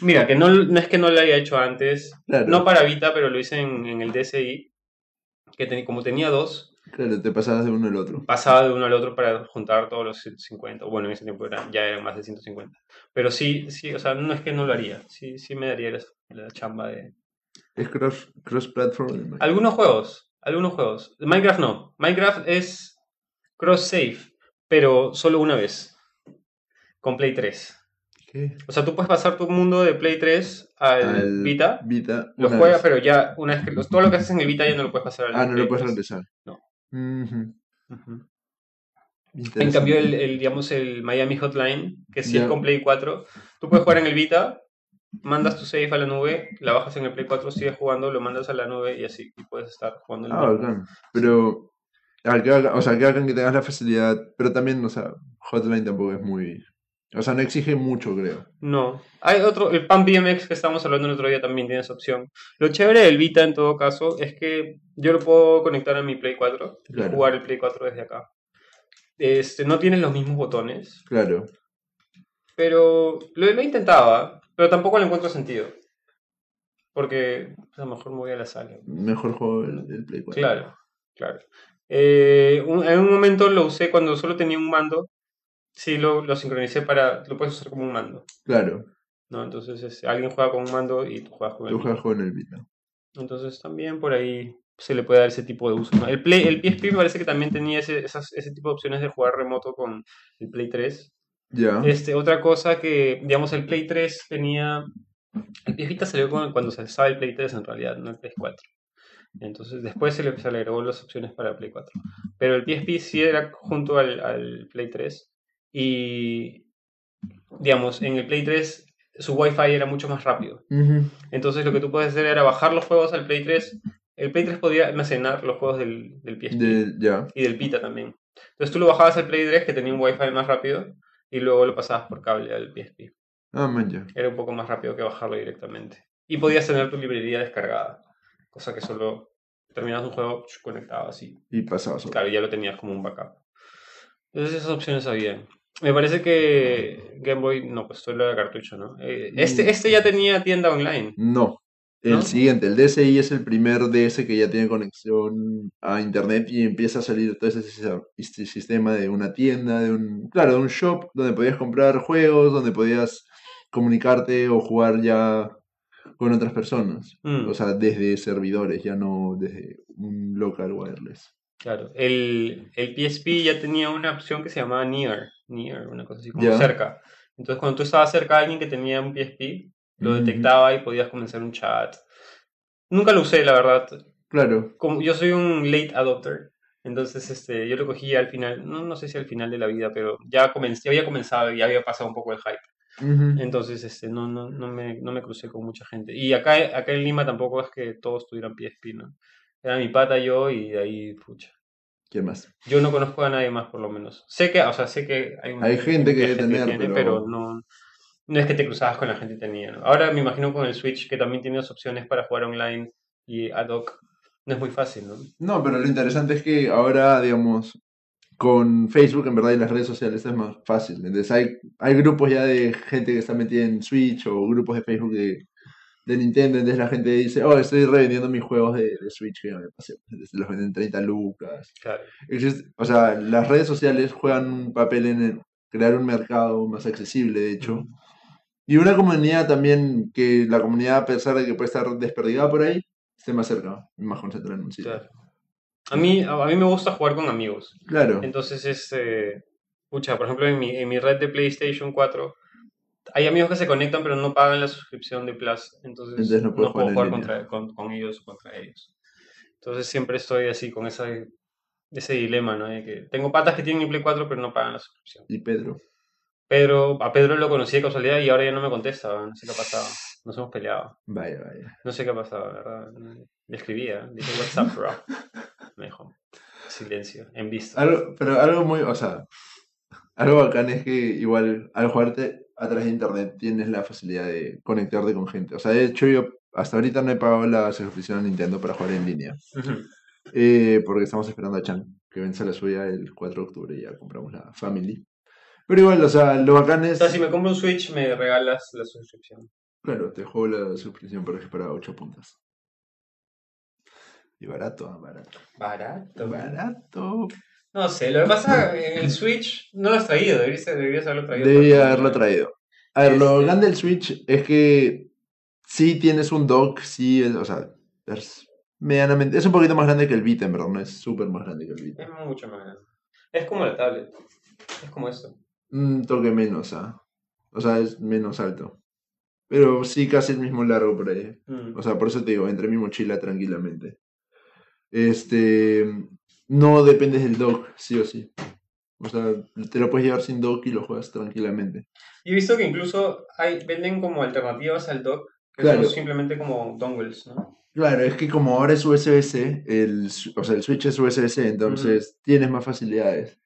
mira, que no, no es que no lo haya hecho antes, Claro. no para Vita, pero lo hice en, en el DSi, que teni- como tenía dos, Claro, te pasabas de uno al otro. pasaba de uno al otro para juntar todos los 150. Bueno, en ese tiempo eran, ya eran más de 150. Pero sí, sí, o sea, no es que no lo haría. Sí, sí me daría la, la chamba de... Es cross, cross platform. Algunos juegos, algunos juegos. Minecraft no. Minecraft es cross-save, pero solo una vez. Con Play 3. ¿Qué? O sea, tú puedes pasar tu mundo de Play 3 al, Al Vita. Vita. Lo juegas, vez. pero ya, una vez que los- todo lo que haces en el Vita ya no lo puedes pasar al Ah, no Play lo puedes 3. regresar. No. En cambio, el, el, digamos, el Miami Hotline, que sí es Ya. con Play 4, tú puedes jugar en el Vita, mandas tu save a la nube, la bajas en el Play 4, sigues jugando, lo mandas a la nube y así, y puedes estar jugando en Ah, bacán. Pero. ah, o sea, qué bacán que tengas la facilidad. Pero también, o sea, Hotline tampoco es muy. O sea, no exige mucho, creo. No. Hay otro, el PAN BMX que estábamos hablando el otro día también tiene esa opción. Lo chévere del Vita en todo caso es que yo lo puedo conectar a mi Play 4 y Claro. jugar el Play 4 desde acá. Este, no tienes los mismos botones, Claro. pero lo, lo intentaba, pero tampoco le encuentro sentido. Porque pues, a lo mejor me voy a la sala. Mejor juego el, el Play 4. Claro, claro. Eh, un- en un momento lo usé cuando solo tenía un mando. Sí, lo, lo sincronicé para. Lo puedes usar como un mando. Claro. ¿no? Entonces este, alguien juega con un mando y tú juegas con el Tú Vita. juegas con el Vita. Entonces también por ahí se le puede dar ese tipo de uso. ¿no? El, Play, el PSP me parece que también tenía ese, esas- ese tipo de opciones de jugar remoto con el Play 3. Ya. Este, otra cosa que, digamos, el Play 3 tenía... El PS Vita salió con- cuando se usaba el Play 3 en realidad, no el Play 4. Entonces después se le, se le agregó las opciones para el Play 4. Pero el PSP sí era junto al, al Play 3. Y, digamos, en el Play 3 su Wi-Fi era mucho más rápido. Entonces lo que tú puedes hacer era bajar los juegos al Play 3. El Play 3 podía almacenar los juegos del, del PSP De- y del Vita también. Entonces tú lo bajabas al Play 3 que tenía un Wi-Fi más rápido y luego lo pasabas por cable al PSP. Ah, man, ya. Era un poco más rápido que bajarlo directamente. Y podías tener tu librería descargada, cosa que solo terminabas un juego ch, conectabas y pasabas claro, ya lo tenías como un backup. Entonces esas opciones habían. Me parece que Game Boy, no, pues solo era cartucho, ¿no? Eh, este, Mm. este ya tenía tienda online. No. El ¿No? siguiente, el DSi es el primer DS que ya tiene conexión a internet y empieza a salir todo ese este sistema de una tienda, de un, claro, de un shop donde podías comprar juegos, donde podías comunicarte o jugar ya con otras personas. Mm. O sea, desde servidores, ya no desde un local wireless. Claro, el, el PSP ya tenía una opción que se llamaba Near, Near, una cosa así como cerca. Entonces, cuando tú estabas cerca de alguien que tenía un PSP, lo detectaba y podías comenzar un chat. Nunca lo usé, la verdad. Claro, Como yo soy un late adopter, entonces este, yo lo cogí al final, no, no sé si al final de la vida, pero ya, comencé, ya había comenzado y había pasado un poco el hype. Entonces, este, no, no, no, me, no me crucé con mucha gente. Y acá, acá en Lima tampoco es que todos tuvieran PSP, ¿no? Era mi pata, yo y de ahí, pucha. ¿qué más? Yo no conozco a nadie más, por lo menos. Sé que, o sea, sé que hay, un- Hay gente que tener, tiene, pero- pero no, no es que te cruzabas con la gente que tenía. ¿no? Ahora me imagino con el Switch que también tiene las opciones para jugar online y ad hoc. No es muy fácil, ¿no? No, pero lo interesante es que ahora, digamos, con Facebook, en verdad, y las redes sociales es más fácil. Entonces hay, hay grupos ya de gente que está metida en Switch o grupos de Facebook de, de Nintendo. Entonces la gente dice, oh, estoy revendiendo mis juegos de, de Switch que me pasé. Los venden 30 lucas. Claro. Existe- o sea, las redes sociales juegan un papel en el- crear un mercado más accesible, de hecho. Y una comunidad también que la comunidad, a pesar de que puede estar desperdigada por ahí, esté más cerca, más concentrada en un sitio. Claro. A mí, a mí me gusta jugar con amigos. Claro. Entonces, este, Pucha, por ejemplo, en mi, en mi red de PlayStation 4, hay amigos que se conectan pero no pagan la suscripción de Plus, entonces, Entonces no no, puedo jugar jugar contra, con, con ellos o contra ellos. Entonces siempre estoy así con esa, ese dilema, ¿no? De que tengo patas que tienen mi Play 4 pero no pagan la suscripción. Y Pedro. Pedro, a Pedro lo conocí de casualidad y ahora ya no me contesta, no sé qué ha pasado. Nos hemos peleado. Vaya, vaya. No sé qué ha pasado, la ¿verdad? Le escribía, dije, what's up, bro? Me dijo, silencio, en vista. Algo, pero algo muy, o sea, algo bacán es que igual al jugarte a través de internet tienes la facilidad de conectarte con gente. O sea, de hecho yo hasta ahorita no he pagado la suscripción a Nintendo para jugar en línea. Eh, porque estamos esperando a Chan, que vence la suya el 4 de octubre y ya compramos la Family. Pero igual, o sea, lo bacán O es... sea, si me compro un Switch, me regalas la suscripción. Claro, te juego la suscripción es para 8 puntas. Y barato, barato. Barato. Barato. No sé, lo que pasa en el Switch no lo has traído, deberías, deberías haberlo traído. Debía para- haberlo traído. A ver, lo Este- grande del Switch es que sí tienes un dock, sí, es- o sea, es medianamente, es un poquito más grande que el Vita, en verdad, no es súper más grande que el Vita. Es mucho más grande. Es como la tablet. Es como eso. Un toque menos, ¿ah? O sea, es menos alto. Pero sí casi el mismo largo por ahí. Mm. O sea, por eso te digo, entre mi mochila tranquilamente. Este, no dependes del dock, sí o sí. O sea, te lo puedes llevar sin dock y lo juegas tranquilamente. Y he visto que incluso hay, venden como alternativas al dock, que Claro. son simplemente como dongles, ¿no? Claro, es que como ahora es USB-C, el, o sea, el Switch es USB-C, entonces tienes más facilidades.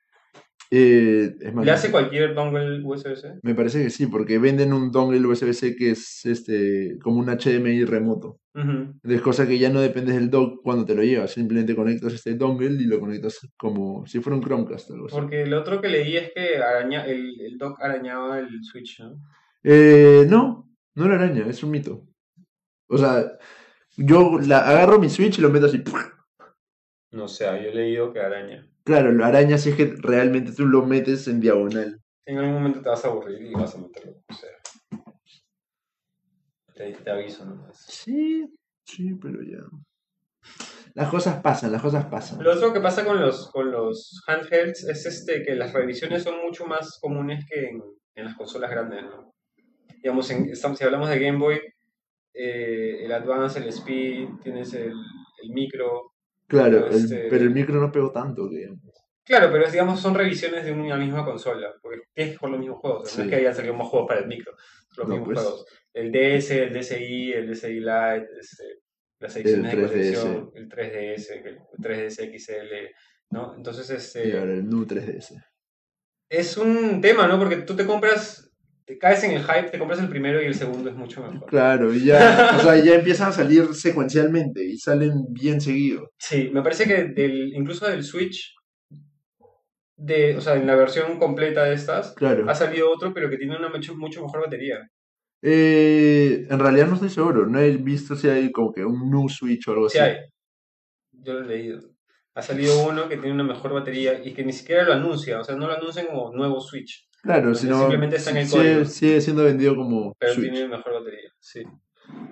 Eh, es más ¿Le hace cualquier dongle USB-C? Me parece que sí, porque venden un dongle USB-C que es este como un HDMI remoto. Ujú. Es cosa que ya no dependes del dock cuando te lo llevas, simplemente conectas este dongle y lo conectas como si fuera un Chromecast o algo así. Porque lo otro que leí es que araña, el, el dock arañaba el Switch, ¿no? Eh, no, no la araña, es un mito. O sea, yo la, agarro mi Switch y lo meto así. No sé, yo he leído que araña. Claro, lo araña si es que realmente tú lo metes en diagonal. En algún momento te vas a aburrir y vas a meterlo. O sea, te, te aviso nomás. Sí, sí, pero ya. Las cosas pasan, las cosas pasan. Lo otro que pasa con los, con los handhelds es este, que las revisiones son mucho más comunes que en, en las consolas grandes, ¿no? Digamos, en- estamos, si hablamos de Game Boy, eh, el Advance, el Speed, tienes el, el micro. Claro, el- este- pero el micro no pegó tanto, que Claro, pero es, digamos, son revisiones de una misma consola, porque que jugar los mismos juegos. No es que hayan salido más juegos para el micro, son los No, mismos pues. juegos. El DS, el DSi, el DSi Lite, este, las ediciones de 3DS. colección, el 3DS, el 3DS XL, ¿no? Entonces, este... y ahora el Nu 3DS. Es un tema, ¿no? Porque tú te compras, te caes en el hype, te compras el primero y el segundo es mucho mejor. Claro, y ya, o sea, ya empiezan a salir secuencialmente y salen bien seguido. Sí, me parece que del, incluso del Switch, de, o sea, en la versión completa de estas, Claro. ha salido otro, pero que tiene una mucho, mucho mejor batería. Eh, en realidad no estoy seguro, no he visto si hay como que un Nu Switch o algo Sí así. hay. Yo lo he leído. Ha salido uno que tiene una mejor batería y que ni siquiera lo anuncia, o sea, no lo anuncian como nuevo Switch, Claro, sino simplemente está en el sigue, código. sigue siendo vendido como pero Switch. tiene mejor batería. Sí.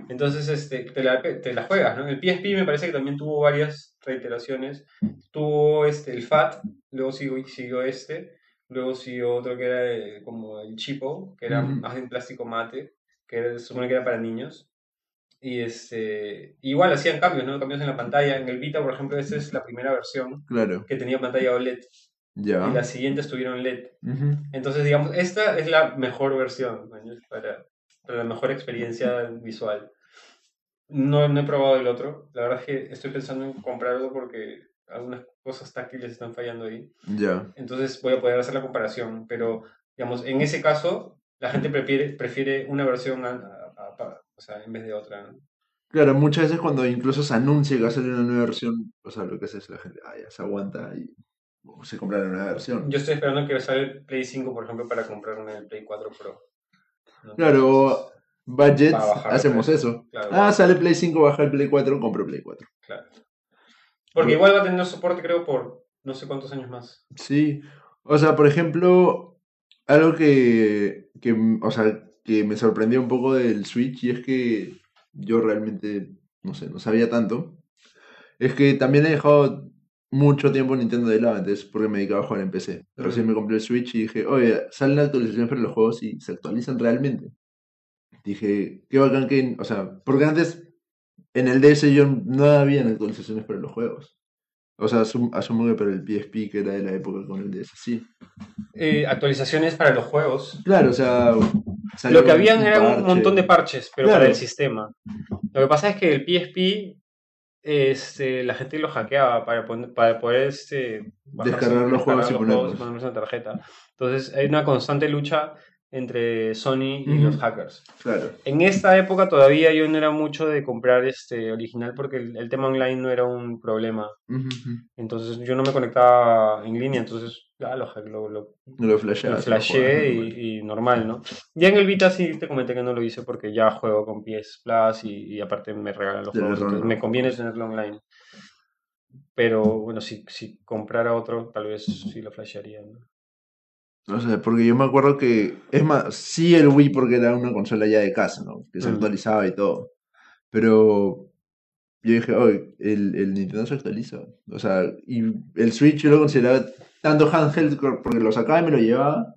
Entonces, este, te la, te la juegas, ¿no? El PSP me parece que también tuvo varias reiteraciones. Tuvo este, el FAT, luego siguió, siguió este, luego siguió otro que era eh, como el Chipo, que era Ujú. más en plástico mate, que era, se supone que era para niños. Y este, igual hacían cambios, ¿no? Cambios en la pantalla. En el Vita, por ejemplo, esta es la primera versión Claro, que tenía pantalla OLED ya. y las siguientes tuvieron LED. Ujú. Entonces, digamos, esta es la mejor versión ¿no? para la mejor experiencia visual. No, no he probado el otro. La verdad es que estoy pensando en comprarlo porque algunas cosas táctiles están fallando ahí. Ya. Entonces voy a poder hacer la comparación. Pero, digamos, en ese caso, la gente prefiere, prefiere una versión a- a- a- o sea, en vez de otra. ¿no? Claro, muchas veces cuando incluso se anuncia que va a salir una nueva versión, o sea, lo que hace es la gente, ah, ya se aguanta y se compra la nueva versión. Yo estoy esperando que salga el Play 5, por ejemplo, para comprarme el Play 4 Pro. Claro, Entonces, budget, hacemos eso. claro. Ah, sale Play 5, baja el Play 4, compro Play 4. Claro. Porque igual va a tener soporte, creo, por no sé cuántos años más. Sí, o sea, por ejemplo, algo que, que, o sea, que me sorprendió un poco del Switch y es que yo realmente, no sé, no sabía tanto, es que también he dejado mucho tiempo Nintendo de lado, entonces porque me dedicaba a jugar en PC. Recién me compré el Switch y dije, oye, salen actualizaciones para los juegos y se actualizan realmente. Dije, qué bacán que, o sea, porque antes en el DS yo no había actualizaciones para los juegos. O sea, asum- asumo que para el PSP, que era de la época con el DS, sí. Eh, actualizaciones para los juegos. Claro, o sea, Lo que habían era un montón de parches, pero Claro. para el sistema. Lo que pasa es que el PSP, este, la gente lo hackeaba para, poner, para poder este, bajarse- Descargar los juegos y ponerlos. tarjeta. Entonces hay una constante lucha entre Sony y los hackers. Claro, En esta época todavía yo no era mucho de comprar este original porque el, el tema online no era un problema. Entonces yo no me conectaba en línea, entonces ya lo, lo, lo, flashé y, y normal, ¿no? Ya en el Vita sí te comenté que no lo hice porque ya juego con PS Plus y, y aparte me regalan los juegos, entonces me conviene tenerlo online. Pero bueno, si, si comprara otro, tal vez sí lo flashearía, ¿no? O sea, porque yo me acuerdo que, es más, sí el Wii porque era una consola ya de casa, ¿no? Que se actualizaba y todo. Pero yo dije, oye, el, el Nintendo se actualiza. O sea, y el Switch yo lo consideraba tanto handheld porque lo sacaba y me lo llevaba.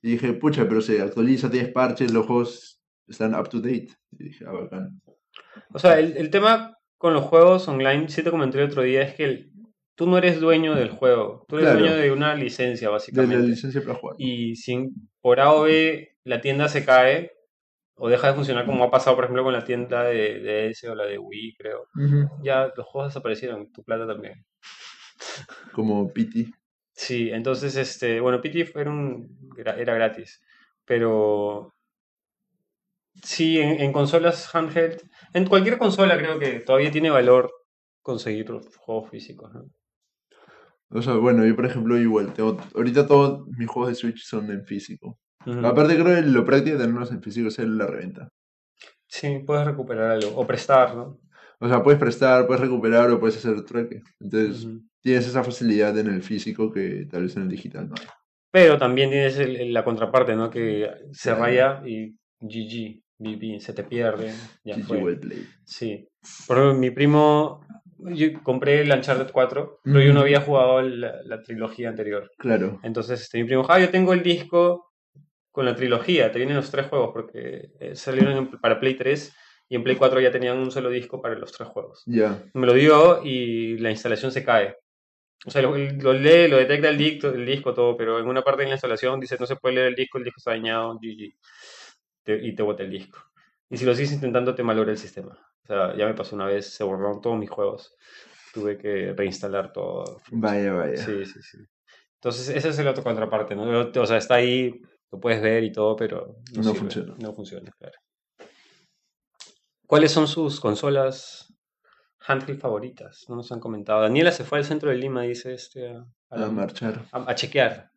Y dije, pucha, pero se actualiza, tienes parches, los juegos están up to date. Y dije, ah, bacán. O sea, el, el tema con los juegos online, sí te comenté el otro día, es que el- tú no eres dueño del juego, tú eres Claro. dueño de una licencia, De básicamente. la licencia para jugar. Y si por A o B la tienda se cae o deja de funcionar como ha pasado, por ejemplo, con la tienda de, de DS o la de Wii, creo, ya los juegos desaparecieron, tu plata también. Como PT. Sí, entonces, este, bueno, PT era, un, era, era gratis, pero sí, en, en consolas handheld, en cualquier consola creo que todavía tiene valor conseguir los juegos físicos, ¿no? O sea, bueno, yo por ejemplo igual, tengo, ahorita todos mis juegos de Switch son en físico. Ujú. Aparte creo que lo práctico de tenerlos en físico es la reventa. Sí, puedes recuperar algo, o prestar, ¿no? O sea, puedes prestar, puedes recuperar o puedes hacer trueque. Entonces, Ujú. tienes esa facilidad en el físico que tal vez en el digital no hay. Pero también tienes el- la contraparte, ¿no? Que se raya y GG, BB, se te pierde, ya GG fue. well played. Sí. Por ejemplo, mi primo, yo compré el Uncharted 4, pero yo no había jugado la, la trilogía anterior. Claro. Entonces, este, mi primo, ah, yo tengo el disco con la trilogía, te vienen los tres juegos, porque eh, salieron en- para Play 3 y en Play 4 ya tenían un solo disco para los tres juegos. Ya. Me lo dio y la instalación se cae. O sea, lo, lo lee, lo detecta el disco, el disco, todo, pero en una parte de la instalación dice no se puede leer el disco, el disco está dañado, GG. Te- y te bota el disco. Y si lo sigues intentando, te malora el sistema. O sea, ya me pasó una vez, se borraron todos mis juegos. Tuve que reinstalar todo. Vaya, vaya. Sí, sí, sí. Entonces, esa es la otra contraparte, ¿no? O sea, está ahí, lo puedes ver y todo, pero no, No funciona. No funciona, claro. ¿Cuáles son sus consolas handheld favoritas? No nos han comentado. Daniela se fue al centro de Lima, dice este, a, a A marchar. a- a chequear.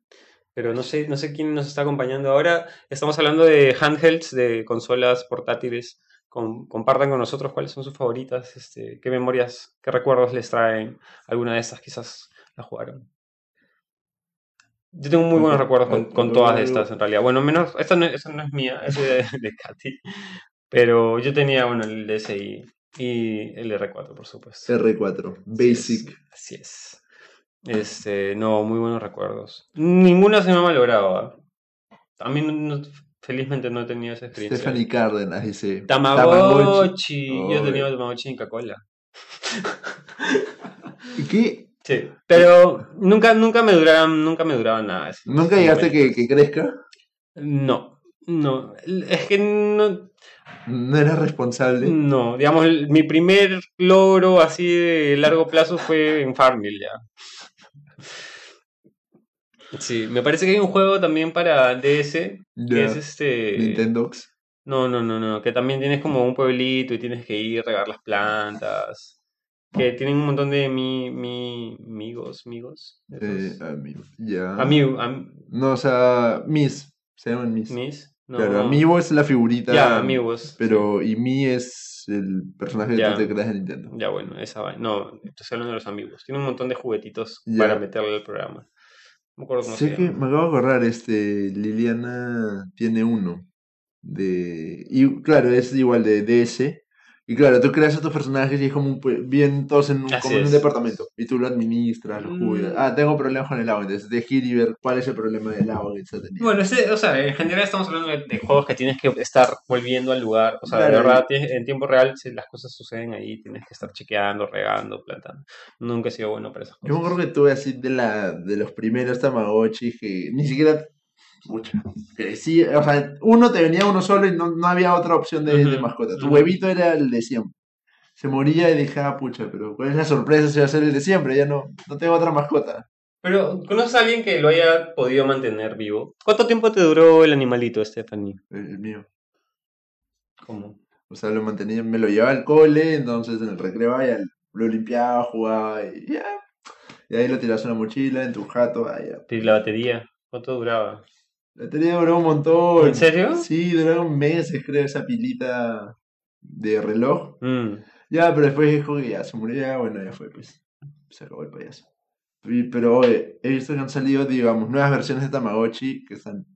Pero no sé, no sé quién nos está acompañando ahora. Estamos hablando de handhelds, de consolas portátiles. Com- compartan con nosotros cuáles son sus favoritas, este, qué memorias, qué recuerdos les traen. Alguna de estas quizás la jugaron. Yo tengo muy buenos recuerdos con, con todas estas en realidad. Bueno, menos, esta no, esta no es mía, es de, de Katy. Pero yo tenía, bueno, el DSi y el R4, por supuesto. R4. Basic. Así es. Este, no, muy buenos recuerdos. Ninguna se me ha malogrado. ¿ah? A mí no- no- felizmente no he tenido esa experiencia. Stephanie Cárdenas dice. Tamagotchi. Yo Ay. tenía Tamagotchi en Coca-Cola. ¿Y ¿Qué? Sí. Pero nunca, nunca me duraban, nunca me duraban nada. ¿Nunca llegaste que, que crezca? No, no. Es que no, ¿No eras responsable? no. Digamos, mi primer logro así de largo plazo fue en Farmville ya. Sí, me parece que hay un juego también para DS que es este. Nintendox. No, no, no, no. Que también tienes como un pueblito y tienes que ir a regar las plantas. Que tienen un montón de mi, mi, amigos, amigos. Eh, amigo. Ya. Amigo, am- No, o sea, Miss. Se llaman Miss. mis. No. Claro, Amiibo es la figurita. Ya, amigos. Pero, y Mi es el personaje Ya. que te creas de Nintendo. Ya, bueno, esa vaina. No, estoy hablando de los amigos. Tiene un montón de juguetitos para meterle al programa. No me acuerdo cómo Sé se que llama. me acabo de acordar, este, Liliana tiene uno. De. Y claro, es igual de DS, Y claro, tú creas a tus personajes y es como un, bien todos en un, como en un departamento. Y tú lo administras, lo cuidas. Mm. Ah, tengo problemas con el agua. Entonces, de y ver cuál es el problema del agua teniendo. Bueno, ese, o sea, en general estamos hablando de, de juegos que tienes que estar volviendo al lugar. O sea, de Claro, verdad, tienes- en tiempo real, si las cosas suceden ahí, tienes que estar chequeando, regando, plantando. Nunca he sido bueno para esas Yo me cosas. acuerdo que tuve así de, la, de los primeros Tamagotchi que ni siquiera. Mucha. Sí, o sea, uno te venía uno solo y no, no había otra opción de, mascota. Tu huevito era el de siempre. Se moría y dije, ah, pucha, pero ¿cuál es la sorpresa si va a ser el de siempre? Ya no, no tengo otra mascota. Pero, ¿conoces a alguien que lo haya podido mantener vivo? ¿Cuánto tiempo te duró el animalito, Stephanie? El, el mío. ¿Cómo? O sea, lo mantenía, me lo llevaba al cole, entonces en el recreo ya lo limpiaba, jugaba y ya. Y ahí lo tirabas en la mochila, en tu jato, ah, ya. ¿Y la batería? ¿Cuánto duraba? La tenía duró un montón. ¿En serio? Sí, duraron meses, creo, esa pilita de reloj. Mm. Ya, pero después dijo que ya se murió, ya, bueno, ya fue, pues. Se acabó el payaso. Y- pero oye, he visto que han salido, digamos, nuevas versiones de Tamagotchi que están.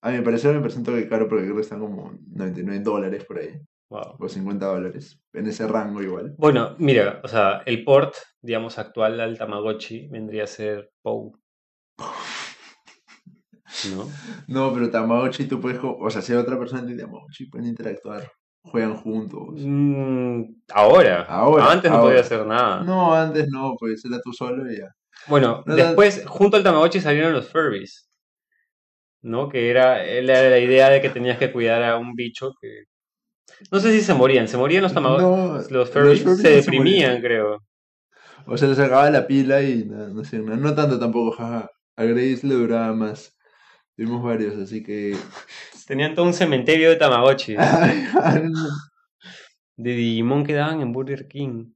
A mi parecer me presento que caro porque creo que están como 99 dólares por ahí. Wow. O 50 dólares. En ese rango igual. Bueno, mira, o sea, el port, digamos, actual al Tamagotchi vendría a ser POU. ¿No? No, pero Tamagotchi tú puedes. O sea, si hay otra persona de Tamagotchi, pueden interactuar. Juegan juntos. Mm, ahora. Ahora, Antes no podía hacer nada. No, antes no, pues era tú solo y ya. Bueno, No, no. después, junto al Tamagotchi salieron los Furbies. ¿No? Que era, era la idea de que tenías que cuidar a un bicho que. No sé si se morían. ¿Se morían los Tamagotchi? No, los Furbies se no deprimían, creo. O se les acababa la pila y nada, no sé, no, no tanto tampoco, jaja. A Grace le duraba más. Tuvimos varios, así que. Tenían todo un cementerio de Tamagotchi. De Digimon que daban en Burger King.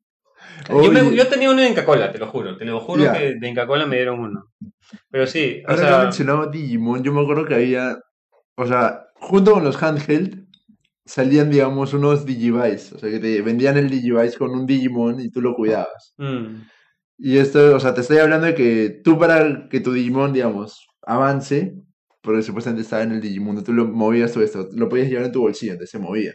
Yo, me- yo tenía uno de Inca Cola, te lo juro. Te lo juro que de Inca Cola me dieron uno. Pero sí, o Ahora que sea. mencionaba Digimon, yo me acuerdo que había. O sea, junto con los handheld, salían, digamos, unos Digivice. O sea, que te vendían el Digivice con un Digimon y tú lo cuidabas. mm, Y esto, o sea, te estoy hablando de que tú para que tu Digimon, digamos, avance, porque supuestamente estaba en el Digimundo, tú lo movías todo esto, lo podías llevar en tu bolsillo, entonces se movía.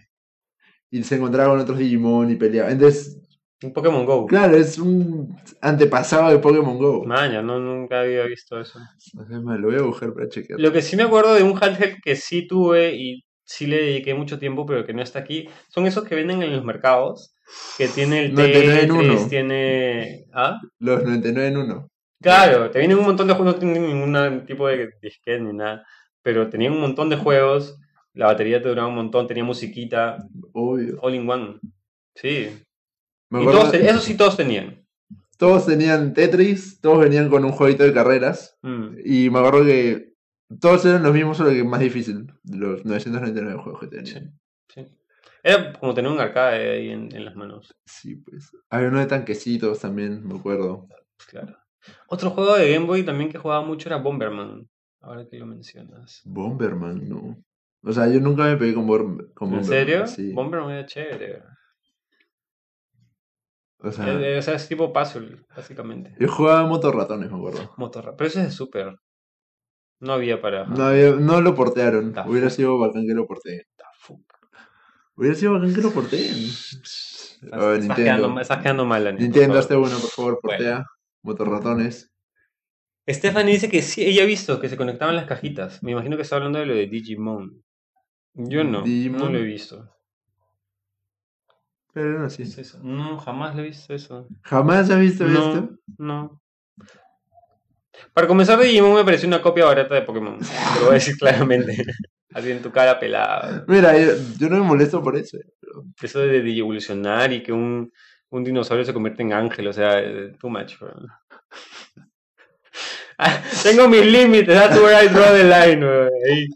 Y se encontraba con otros Digimon y peleaba. Entonces, un Pokémon Go. claro, es un antepasado de Pokémon Go. Maña, no, nunca había visto eso. No sé, man, lo voy a buscar para chequear. Lo que sí me acuerdo de un handheld que sí tuve y sí le dediqué mucho tiempo, pero que no está aquí, son esos que venden en los mercados, que tiene el 99 en Tetris, uno. tiene... ¿Ah? Los 99 en uno. Claro, te vienen un montón de juegos, no tienen ningún tipo de disquete ni nada, pero tenían un montón de juegos, la batería te duraba un montón, tenía musiquita, Obvio. all in one. Sí. Me Y todos, eso sí todos tenían. todos tenían Tetris, todos venían con un jueguito de carreras. Mm. Y me acuerdo que todos eran los mismos, solo que más difícil. Los 999 juegos que tenían. Sí, sí. Era como tener un arcade ahí en, en las manos. Sí, pues. Había uno de tanquecitos también, me acuerdo. Claro. Otro juego de Game Boy también que jugaba mucho era Bomberman. Ahora que lo mencionas. Bomberman, no. O sea, yo nunca me pegué con, con ¿En Bomberman. serio? Sí. Bomberman era chévere. O sea, Eh, O sea, es tipo puzzle, básicamente. yo jugaba motorratones, me acuerdo. Motorra. Pero ese es de Super. No había para. No, había- no lo portearon. Da Hubiera fuck. sido bacán que lo porteen. Hubiera sido bacán que lo porteen. Estás, Oh, estás Nintendo. quedando, estás quedando mal, por Nintendo, favor. este bueno, por favor, Bueno. Motorratones. Stephanie dice que sí, ella ha visto que se conectaban las cajitas. Me imagino que está hablando de lo de Digimon. Yo no, no Digimon. lo he visto. Pero no, sí. ¿Qué es eso? No, jamás lo he visto eso. ¿Jamás has visto No, esto? no. Para comenzar, Digimon me pareció una copia barata de Pokémon. Te lo voy a decir claramente. Así en tu cara pelada. Mira, yo, yo no me molesto por eso. Pero... Eso de digievolucionar y que un, un dinosaurio se convierte en ángel, o sea, eh, too much. Ah, Tengo mis límites, that's where I draw the line. ahí.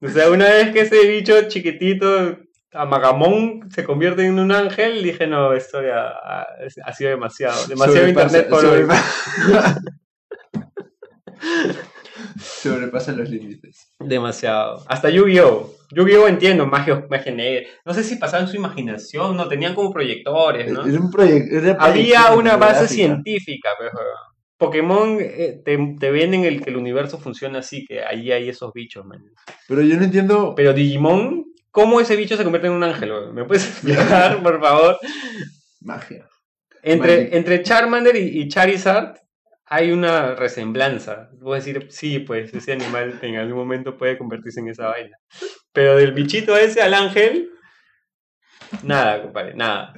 O sea, una vez que ese bicho chiquitito, Amagamón, se convierte en un ángel, dije, no, esto ya ha, ha sido demasiado. Demasiado internet por hoy. sobrepasa- Sobrepasan los límites. Demasiado. Hasta Yu-Gi-Oh! Yu-Gi-Oh! entiendo, magia, magia negra. No sé si pasaba en su imaginación, no, tenían como proyectores, ¿no? Era un proyecto. era Había una base científica, pero Pokémon eh, te, te venden el que el universo funciona así, que ahí hay esos bichos, man. Pero yo no entiendo. Pero Digimon cómo ese bicho se convierte en un ángel. ¿Me puedes explicar, por favor? Magia. Entre, Magic. entre Charmander y, y Charizard hay una resemblanza. Puedo decir, sí, pues ese animal en algún momento puede convertirse en esa vaina. Pero del bichito ese al ángel, nada, compadre, nada.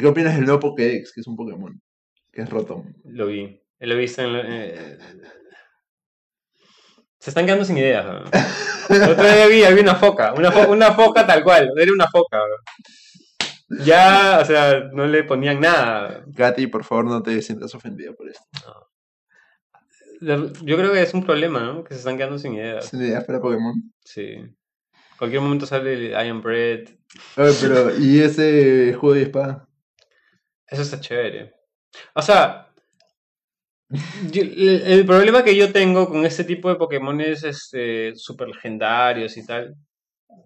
¿Qué opinas del nuevo Pokédex, que es un Pokémon? Que es Rotom. Lo vi. Lo he visto en... lo- eh, se están quedando sin ideas. ¿no? Otro día vi, había una foca, una, fo- una foca tal cual, era una foca. ¿no? Ya, o sea, no le ponían nada. Katy, por favor, no te sientas ofendida por esto. Yo creo que es un problema, ¿no? Que se están quedando sin ideas. ¿Sin ideas para Pokémon? Sí. Cualquier momento sale el I am Bread. Oye, pero, ¿y ese juego de espada? Eso está chévere. O sea, yo- el, el problema que yo tengo con este tipo de Pokémones este, super legendarios y tal,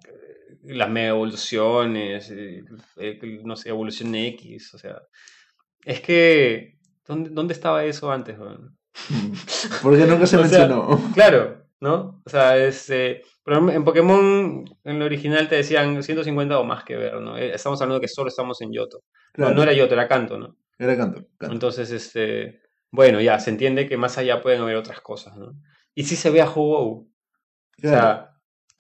eh, las mega evoluciones, eh, eh, no sé, evolución X, o sea, es que, ¿dónde, dónde estaba eso antes? weón? Porque nunca se O sea, mencionó. Claro, ¿no? O sea, este, pero en Pokémon, en lo original te decían 150 o más que ver, ¿no? Eh, Estamos hablando de que solo estamos en Yoto. No, Claro, no era Yoto, era Kanto, ¿no? era canto. canto. Entonces, este, bueno, ya, se entiende que más allá pueden haber otras cosas, ¿no? Y sí se ve a Ho-Oh. O sea,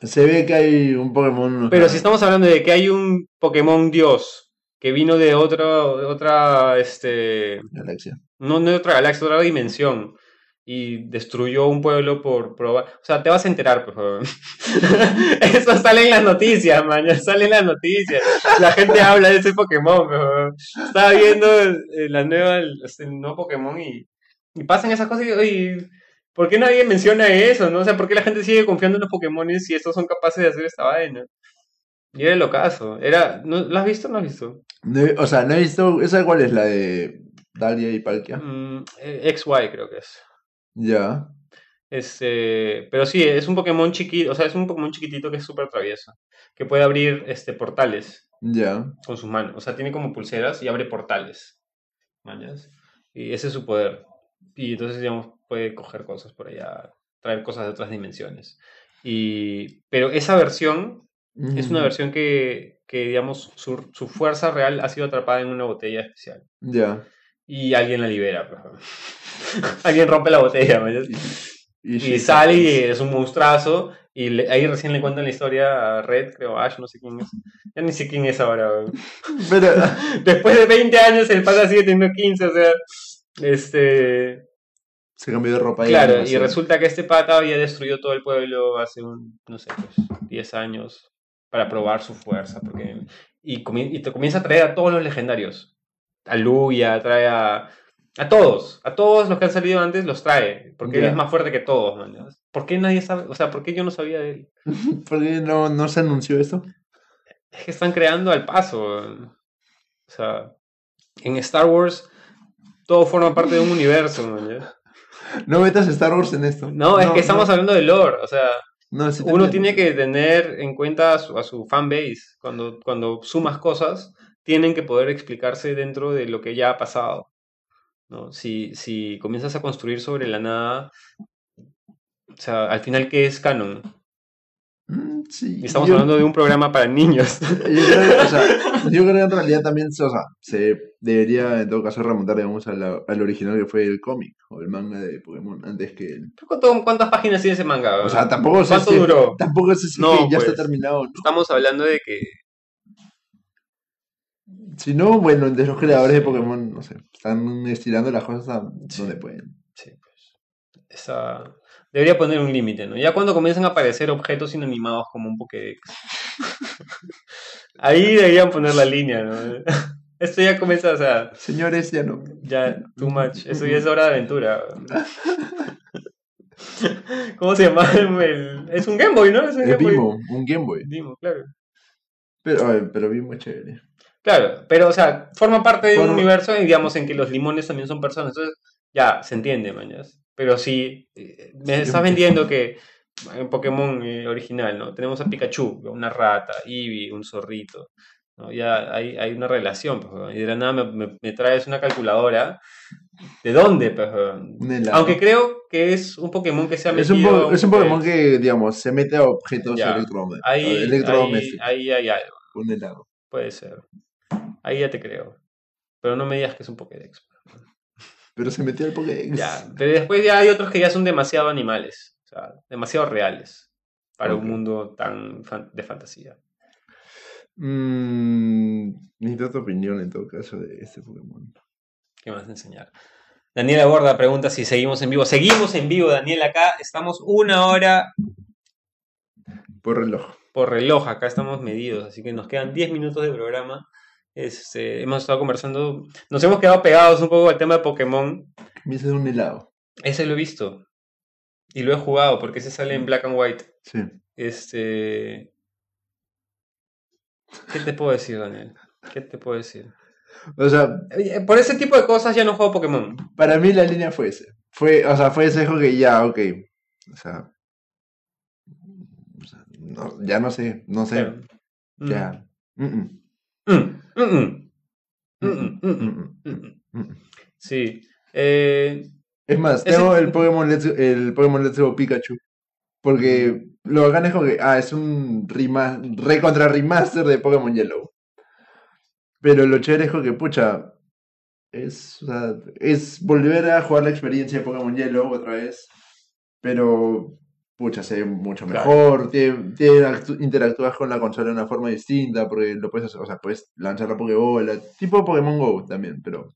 se ve que hay un Pokémon. pero si estamos hablando de que hay un Pokémon Dios que vino de otro, de otra, este, Galaxia. no, no de otra galaxia, otra dimensión, y destruyó un pueblo por probar. O sea, te vas a enterar, por favor. Eso sale en las noticias, man, sale en las noticias. La gente habla de ese Pokémon, por favor. Estaba viendo eh, la nueva, el, este, nuevo Pokémon y, y pasan esas cosas y, oye, ¿por qué nadie menciona eso, no? O sea, ¿por qué la gente sigue confiando en los Pokémon si estos son capaces de hacer esta vaina? Y era el ocaso. Era, ¿no, ¿Lo has visto o no has visto? No o sea, no he visto. ¿Esa cuál es? La de Dalia y Palkia. Mm, eh, XY creo que es. Ya. Este, pero sí, es un Pokémon chiquito, o sea, es un Pokémon chiquitito que es súper travieso, que puede abrir este, portales Ya. con sus manos, o sea, tiene como pulseras y abre portales, ¿mañas? Y ese es su poder. Y entonces, digamos, puede coger cosas por allá, traer cosas de otras dimensiones. Y, pero esa versión es una Mm, versión que, que digamos, su, su fuerza real ha sido atrapada en una botella especial. Ya. Y alguien la libera, pues. alguien rompe la botella, ¿mañas? Y, Y shit sale y es un monstruazo. Y le- ahí recién le cuentan la historia a Red, creo, Ash, no sé quién es. Ya ni sé quién es ahora. Pero. Después de 20 años, el pata sigue teniendo 15, o sea. Este. Se cambió de ropa. Claro, y sé. resulta que este pata había destruido todo el pueblo hace un, no sé, pues, 10 años para probar su fuerza. Porque, y, te comienza a traer a todos los legendarios. A Lugia, trae a. A todos, a todos los que han salido antes los trae, porque él es más fuerte que todos, man. ¿Por qué nadie sabe? O sea, ¿por qué yo no sabía de él? ¿Por qué no, no se anunció esto? Es que están creando al paso. O sea, en Star Wars todo forma parte de un universo, man. No metas Star Wars en esto. No, es que estamos hablando de lore, o sea, no, sí te uno tiene que tener en cuenta a su, a su fanbase. Cuando, cuando sumas cosas, tienen que poder explicarse dentro de lo que ya ha pasado. ¿no? Si, si comienzas a construir sobre la nada, o sea, al final, ¿qué es canon? Mm, sí. Estamos yo- hablando de un programa para niños. Yo creo, o sea, yo creo que en realidad también o sea, se debería en todo caso remontar digamos, al original que fue el cómic o el manga de Pokémon antes que el... ¿Cuánto- ¿Cuántas páginas tiene ese manga? O sea, tampoco sé ¿Cuánto si, duró? Tampoco sé si No, que ya pues. está terminado. ¿no? Estamos hablando de que Si no, bueno, entre los creadores de. Pokémon, no sé, están estirando las cosas a Sí. donde pueden. Sí, pues. Esa... Debería poner un límite, ¿no? Ya cuando comienzan a aparecer objetos inanimados como un Pokédex. Ahí deberían poner la línea, ¿no? Esto ya comienza, o sea, Señores, ya no. ya, too much. Eso ya es hora de aventura. ¿Cómo se llama? El... Es un Game Boy, ¿no? Es un Game Boy. Un Game Boy. Vimo, claro. Pero, a ver, pero Vimo es chévere. Claro, pero, o sea, forma parte de un universo, digamos, en que los limones también son personas. Entonces, ya, se entiende, mañas. Pero sí, eh, me estás vendiendo que en Pokémon eh, original, ¿no? Tenemos a Pikachu, una rata, Eevee, un zorrito. ¿no? Ya hay, hay una relación, pues, y de la nada me, me- me traes una calculadora ¿De dónde? Pues? Un. Aunque creo que es un Pokémon que se ha es un, metido... po- es un Pokémon que, digamos, se mete a objetos electrodome- Ahí, ahí, electrodomésticos. ahí hay algo. Un helado. Puede ser. Ahí ya te creo. Pero no me digas que es un Pokédex. Pero se metió al Pokédex. Ya, pero después ya hay otros que ya son demasiado animales, o sea, demasiado reales para un mundo tan fan- de fantasía. Mm, necesito tu opinión en todo caso de este Pokémon. ¿Qué más enseñar? Daniela Borda pregunta si seguimos en vivo. Seguimos en vivo, Daniel, acá estamos una hora Por reloj. por reloj, acá estamos medidos, así que nos quedan 10 minutos de programa. Este, hemos estado conversando, nos hemos quedado pegados un poco al tema de Pokémon. Me hice un helado. Ese lo he visto y lo he jugado porque ese sale en black and white. Sí. Este. ¿Qué te puedo decir, Daniel? ¿Qué te puedo decir? O sea, Por ese tipo de cosas ya no juego Pokémon. para mí la línea fue ese. Fue, o sea, fue ese juego que ya, ok. O sea. o sea, no, ya no sé, no sé. Ya. Mm, mm, Mm, Sí. Eh, Es más, tengo el Pokémon Let's, el Pokémon Let's Go Pikachu. Porque lo bacán es como que, ah, es un re contra remaster de Pokémon Yellow. Pero lo chévere es como que, pucha, es, o sea, es volver a jugar la experiencia de Pokémon Yellow otra vez. Pero, pucha, se ve mucho mejor. Actu- interactúas con la consola de una forma distinta. Porque lo puedes hacer, o sea, puedes lanzar la Pokébola. Tipo Pokémon Go también, pero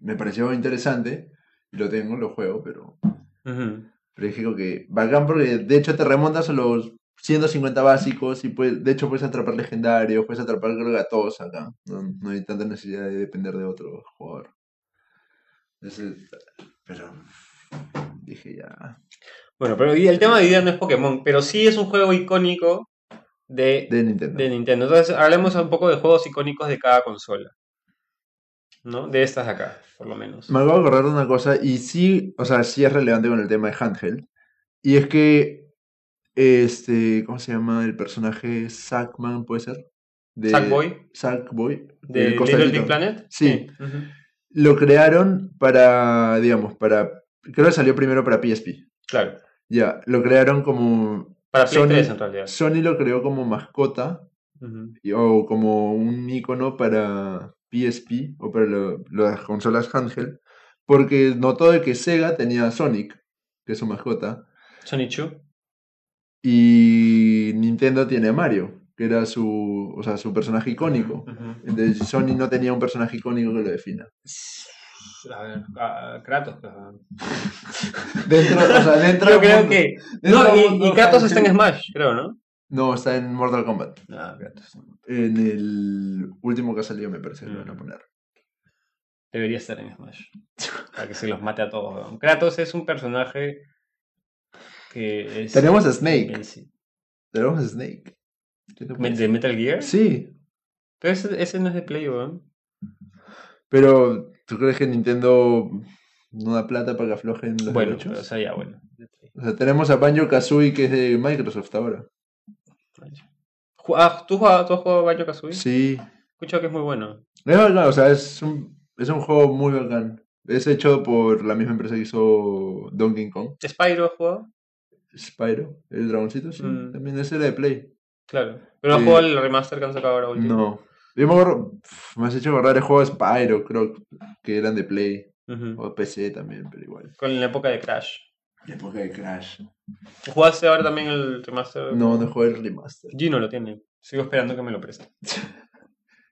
me pareció interesante. Y lo tengo, lo juego, pero ujú. pero dije que bacán porque de hecho te remontas a los 150 básicos y puedes, de hecho puedes atrapar legendarios, puedes atrapar creo a todos acá. No, no hay tanta necesidad de depender de otro jugador. Ese- pero dije ya. Bueno, pero el tema de vida no es Pokémon, pero sí es un juego icónico de, De Nintendo. de Nintendo. Entonces, hablemos un poco de juegos icónicos de cada consola. ¿No? De estas de acá, por lo menos. Me acabo de acordar de una cosa y sí, o sea, sí es relevante con el tema de handheld. Y es que este, ¿cómo se llama el personaje? Sackman, ¿puede ser? De Sackboy, Sackboy. de el Little. Big Planet. Sí. lo crearon para, digamos, para, creo que salió primero para PSP. Claro. Ya, lo crearon como, Para Play Sony- 3 en realidad. Sony lo creó como mascota y- o como un icono para PSP o para lo- las consolas handheld, porque notó de que Sega tenía Sonic, que es su mascota, Sonic 2. y Nintendo tiene a Mario, que era su, o sea, su personaje icónico. Entonces Sony no tenía un personaje icónico que lo defina. A ver, Kratos. pues, Dentro, o sea, dentro Yo creo mundo- que. No, y, Kratos está en Smash, creo, ¿no? No, está en Mortal Kombat. Ah, Kratos. En el último que ha salido me parece que lo van a Mm. poner. Debería estar en Smash. Para que se los mate a todos. weón. Kratos es un personaje que es. Tenemos a Snake. Tenemos a Snake. ¿Qué te ¿De? Metal Gear? Sí, Pero ese, ese no es de Play, weón. pero ¿tú crees que Nintendo no da plata para que aflojen los Bueno, derechos? pero, o sea, ya, bueno. O sea, tenemos a Banjo Kazooie que es de Microsoft ahora. Ah, ¿tú, jugabas- ¿tú has jugado Banjo Kazooie? Sí. Escucho que es muy bueno. Es bacán, o sea, es un, es un juego muy bacán. Es hecho por la misma empresa que hizo Donkey Kong. ¿Spyro has jugado? Spyro, el dragoncito, sí. Mm. También ese era de Play. Claro. ¿Pero no has Sí. jugado el remaster que han sacado ahora último? No. Yo me acuerdo, me has hecho acordar el juego de Spyro, creo que eran de Play. O PC también, pero igual. Con la época de Crash. La época de Crash. ¿Jugaste ahora también el remaster? No, no jugué el remaster. Gino lo tiene. Sigo esperando que me lo preste.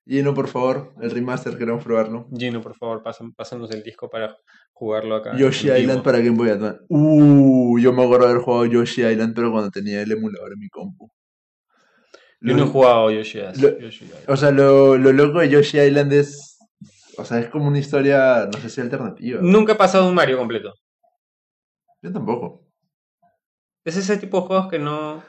Gino, por favor, el remaster, queremos probarlo. Gino, por favor, pasan- pásanos el disco para jugarlo acá. Yoshi. Island para Game Boy Advance. Uh, yo me acuerdo de haber jugado Yoshi Island, pero cuando tenía el emulador en mi compu. Yo no he jugado Yoshi, lo- Yoshi Island. O sea, lo, lo loco de Yoshi Island es. O sea, es como una historia, no sé si alternativa. Nunca he pasado un Mario completo. Yo tampoco. Es ese tipo de juegos que no...